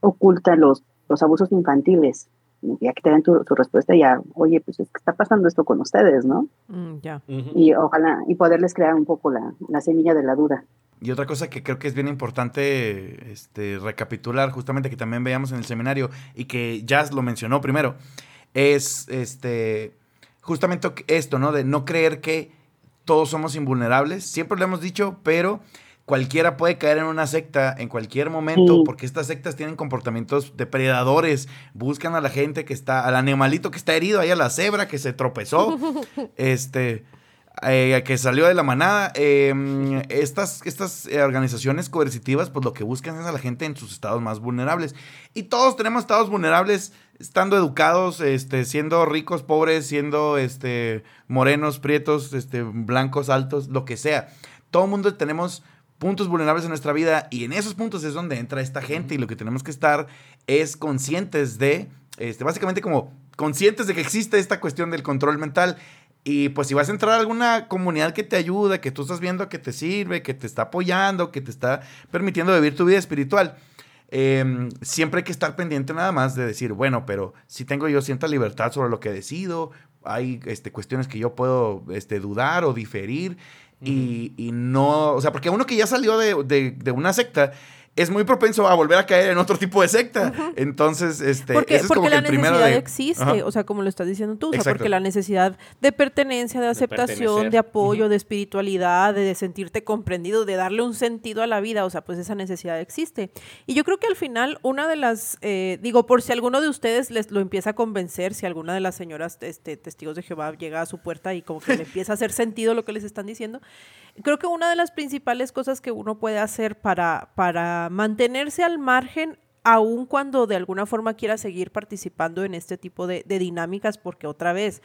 oculta los, los abusos infantiles? Y Ya que te dan tu, tu respuesta, ya, oye, pues es que está pasando esto con ustedes, ¿no? Mm, ya. Y ojalá, y poderles crear un poco la, la semilla de la duda. Y otra cosa que creo que es bien importante este, recapitular, justamente que también veíamos en el seminario y que Jazz lo mencionó primero, es este justamente esto, ¿no? De no creer que todos somos invulnerables. Siempre lo hemos dicho, pero cualquiera puede caer en una secta en cualquier momento, Sí. porque estas sectas tienen comportamientos depredadores. Buscan a la gente que está, al animalito que está herido, ahí a la cebra que se tropezó, este, eh, que salió de la manada. Eh, estas estas eh, organizaciones coercitivas, pues lo que buscan es a la gente en sus estados más vulnerables. Y todos tenemos estados vulnerables estando educados, este, siendo ricos, pobres, siendo este, morenos, prietos, este, blancos, altos, lo que sea. Todo el mundo tenemos puntos vulnerables en nuestra vida y en esos puntos es donde entra esta gente y lo que tenemos que estar es conscientes de, este, básicamente como conscientes de que existe esta cuestión del control mental y pues si vas a entrar a alguna comunidad que te ayuda, que tú estás viendo que te sirve, que te está apoyando, que te está permitiendo vivir tu vida espiritual, eh, siempre hay que estar pendiente nada más de decir, bueno, pero si tengo yo cierta libertad sobre lo que decido, hay este, cuestiones que yo puedo este, dudar o diferir y, y no, o sea, porque uno que ya salió de, de- de una secta es muy propenso a volver a caer en otro tipo de secta. Entonces, este, Porque, ese es porque como que la el primero necesidad de... existe, o sea, como lo estás diciendo tú, o sea, porque la necesidad de pertenencia, de aceptación, de apoyo, de espiritualidad, de, de sentirte comprendido, de darle un sentido a la vida, o sea, pues esa necesidad existe. Y yo creo que al final una de las, eh, digo, por si alguno de ustedes les lo empieza a convencer, si alguna de las señoras este, testigos de Jehová llega a su puerta y como que le empieza a hacer sentido lo que les están diciendo, creo que una de las principales cosas que uno puede hacer para, para mantenerse al margen, aun cuando de alguna forma quiera seguir participando en este tipo de, de dinámicas, porque otra vez,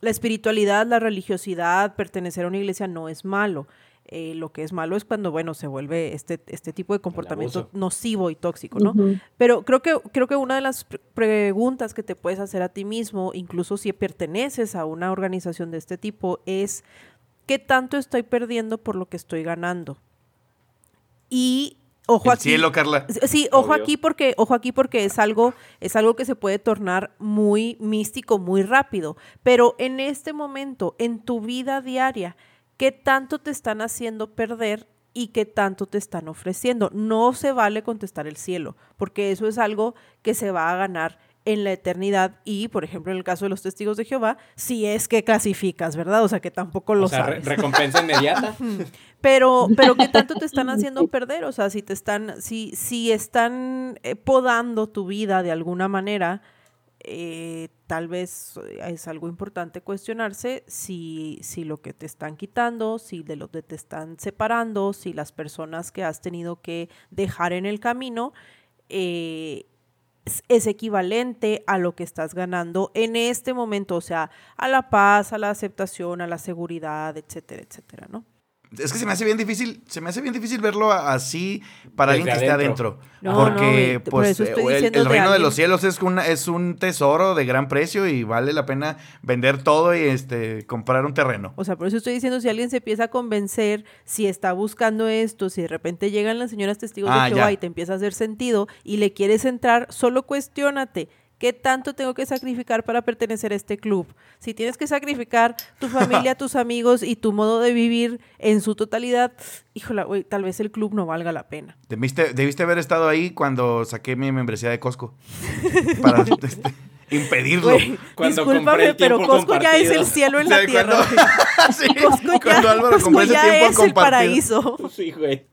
la espiritualidad, la religiosidad, pertenecer a una iglesia no es malo. Eh, lo que es malo es cuando, bueno, se vuelve este, este tipo de comportamiento nocivo y tóxico, ¿no? Pero creo que, creo que una de las pre- preguntas que te puedes hacer a ti mismo, incluso si perteneces a una organización de este tipo, es ¿qué tanto estoy perdiendo por lo que estoy ganando? Y ojo El aquí. cielo, Carla. Sí, ojo Obvio. aquí porque, ojo aquí porque es algo, es algo que se puede tornar muy místico, muy rápido. Pero en este momento, en tu vida diaria, ¿qué tanto te están haciendo perder y qué tanto te están ofreciendo? No se vale contestar el cielo, porque eso es algo que se va a ganar en la eternidad y, por ejemplo, en el caso de los testigos de Jehová, si es que clasificas, ¿verdad? O sea, que tampoco lo o sea, re- sabes. recompensa inmediata. Pero, pero ¿qué tanto te están haciendo perder? O sea, si te están, si, si están eh, podando tu vida de alguna manera, eh, tal vez eh, es algo importante cuestionarse si, si lo que te están quitando, si de lo que te están separando, si las personas que has tenido que dejar en el camino, eh, es- equivalente a lo que estás ganando en este momento, o sea, a la paz, a la aceptación, a la seguridad, etcétera, etcétera, ¿no? Es que se me hace bien difícil, se me hace bien difícil verlo así para Desde alguien que esté adentro. No, porque no, y por pues eso estoy el, reino de alguien- los cielos es, una, es un tesoro de gran precio y vale la pena vender todo y este comprar un terreno. O sea, por eso estoy diciendo, si alguien se empieza a convencer, si está buscando esto, si de repente llegan las señoras testigos Ah, de Jehová ya. y te empieza a hacer sentido y le quieres entrar, solo cuestiónate. ¿Qué tanto tengo que sacrificar para pertenecer a este club? Si tienes que sacrificar tu familia, tus amigos y tu modo de vivir en su totalidad, híjola, güey, tal vez el club no valga la pena. Debiste, debiste haber estado ahí cuando saqué mi membresía de Costco. Para este, impedirlo. Cuando compré discúlpame, el pero Costco ya es el cielo en O sea, la tierra. cuando-. Sí, Costco ya, cuando Álvaro Costco ya tiempo es el paraíso. Sí, güey.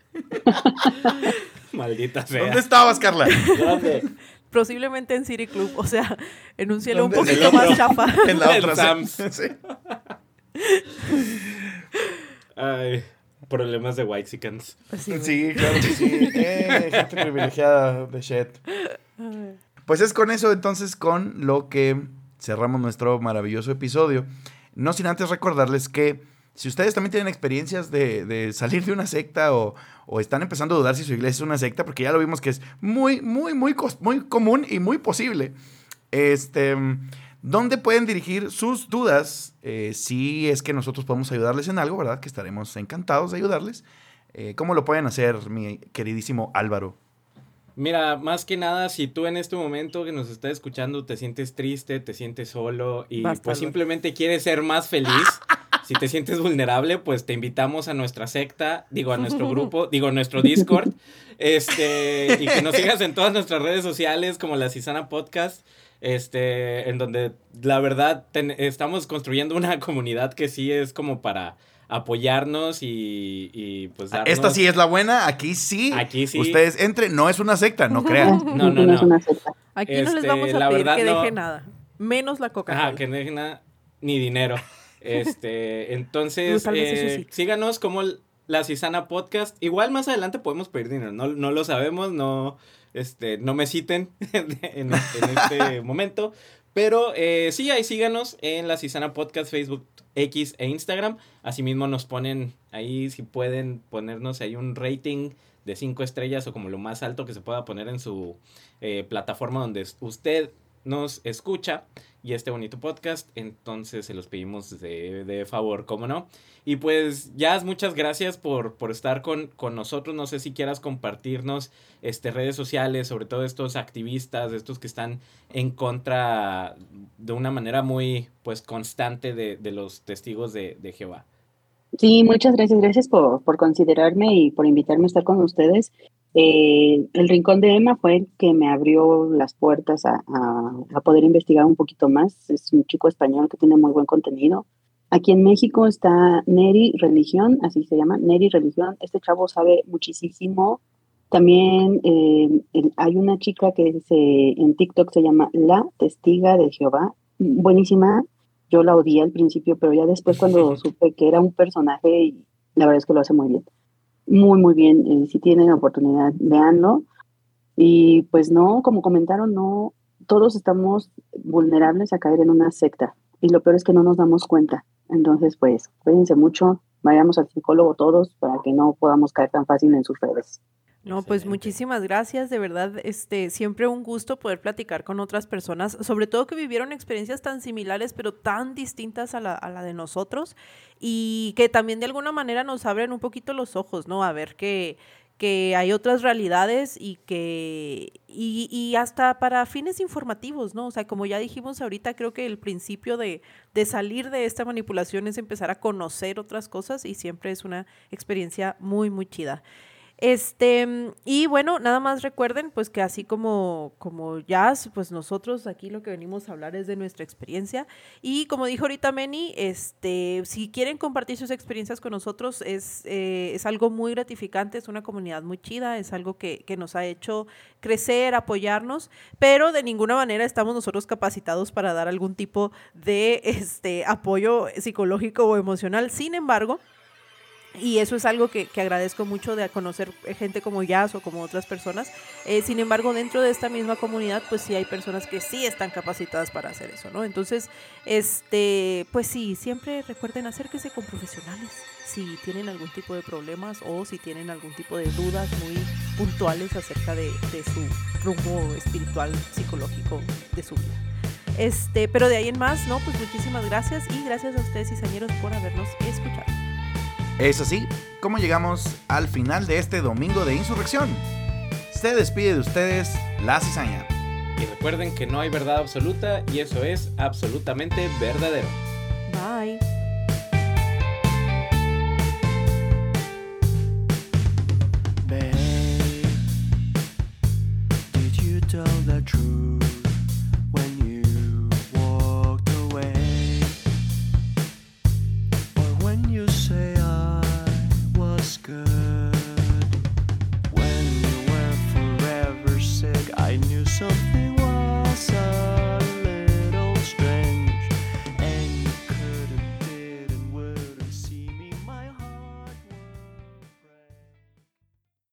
Maldita sea. ¿Dónde estabas, Carla? ¿Dónde? Posiblemente en City Club, o sea, en un cielo un poquito más otro. chafa. En la otra. Sam's. sí. Ay, problemas de. Así, güey. Sí, claro que sí. Eh, gente privilegiada de shit. Pues es con eso entonces con lo que cerramos nuestro maravilloso episodio. No sin antes recordarles que si ustedes también tienen experiencias de, de salir de una secta o, o, están empezando a dudar si su iglesia es una secta, porque ya lo vimos que es muy, muy, muy, muy común y muy posible, este, ¿dónde pueden dirigir sus dudas? Eh, si es que nosotros podemos ayudarles en algo, ¿verdad? Que estaremos encantados de ayudarles. Eh, ¿Cómo lo pueden hacer, mi queridísimo Álvaro? Mira, más que nada, si tú en este momento que nos estás escuchando te sientes triste, te sientes solo y pues simplemente quieres ser más feliz, si te sientes vulnerable, pues te invitamos a nuestra secta, digo a nuestro grupo, digo a nuestro Discord, este, y que nos sigas en todas nuestras redes sociales como la Cisana Podcast, este, en donde la verdad ten- estamos construyendo una comunidad que sí es como para apoyarnos y, y pues darnos... Esta sí es la buena, aquí sí. Aquí sí. Ustedes entren, no es una secta, no crean. No, no, no. una secta. Aquí no les Este, vamos a pedir verdad, que no. deje nada. Menos la Coca-Cola. Ajá, que no dejen nada, ni dinero. Este, entonces, eh, sí. síganos como la Cisana Podcast. Igual más adelante podemos pedir dinero, no, no lo sabemos, no, este, no me citen en, en este momento. Pero eh, sí, ahí síganos en la Cisana Podcast, Facebook, X e Instagram. Asimismo nos ponen ahí, si pueden ponernos ahí un rating de 5 estrellas o como lo más alto que se pueda poner en su eh, plataforma donde usted nos escucha y este bonito podcast. Entonces se los pedimos de, de favor, ¿cómo no? Y pues, Jazz, muchas gracias por, por estar con, con nosotros. No sé si quieras compartirnos este, redes sociales, sobre todo estos activistas, estos que están en contra de una manera muy pues constante de, de los testigos de, de Jehová. Sí, muchas gracias. Gracias por, por considerarme y por invitarme a estar con ustedes. Eh, el Rincón de Emma fue el que me abrió las puertas a, a, a poder investigar un poquito más. Es un chico español que tiene muy buen contenido. Aquí en México está Neri Religión, así se llama, Neri Religión. Este chavo sabe muchísimo. También eh, el- hay una chica que se, en TikTok se llama La Testiga de Jehová. Buenísima. Yo la odié al principio, pero ya después cuando supe que era un personaje, y la verdad es que lo hace muy bien. Muy, muy bien. Eh, si tienen oportunidad, véanlo. Y pues no, como comentaron, no, todos estamos vulnerables a caer en una secta. Y lo peor es que no nos damos cuenta. Entonces, pues, cuídense mucho, vayamos al psicólogo todos para que no podamos caer tan fácil en sus redes. No, pues muchísimas gracias, de verdad, este, siempre un gusto poder platicar con otras personas, sobre todo que vivieron experiencias tan similares, pero tan distintas a la, a la de nosotros, y que también de alguna manera nos abren un poquito los ojos, ¿no? A ver que, que hay otras realidades y que, y, y hasta para fines informativos, ¿no? O sea, como ya dijimos ahorita, creo que el principio de, de salir de esta manipulación es empezar a conocer otras cosas y siempre es una experiencia muy, muy chida. Este, mm, y bueno, nada más recuerden, pues que así como, como Jazz, pues nosotros aquí lo que venimos a hablar es de nuestra experiencia. Y como dijo ahorita Meni, este, si quieren compartir sus experiencias con nosotros, es, eh, es algo muy gratificante, es una comunidad muy chida, es algo que, que nos ha hecho crecer, apoyarnos, pero de ninguna manera estamos nosotros capacitados para dar algún tipo de este, apoyo psicológico o emocional. Sin embargo, y eso es algo que, que agradezco mucho de conocer gente como Jazz o como otras personas. Eh, sin embargo, dentro de esta misma comunidad, pues sí hay personas que sí están capacitadas para hacer eso, ¿no? Entonces, este, pues sí, siempre recuerden acérquese con profesionales si tienen algún tipo de problemas o si tienen algún tipo de dudas muy puntuales acerca de, de su rumbo espiritual, psicológico de su vida. Este, pero de ahí en más, ¿no? Pues muchísimas gracias y gracias a ustedes, cizañeros, por habernos escuchado. Es así como llegamos al final de este domingo de insurrección. Se despide de ustedes la cizaña. Y recuerden que no hay verdad absoluta y eso es absolutamente verdadero. Bye. Babe, did you tell the truth?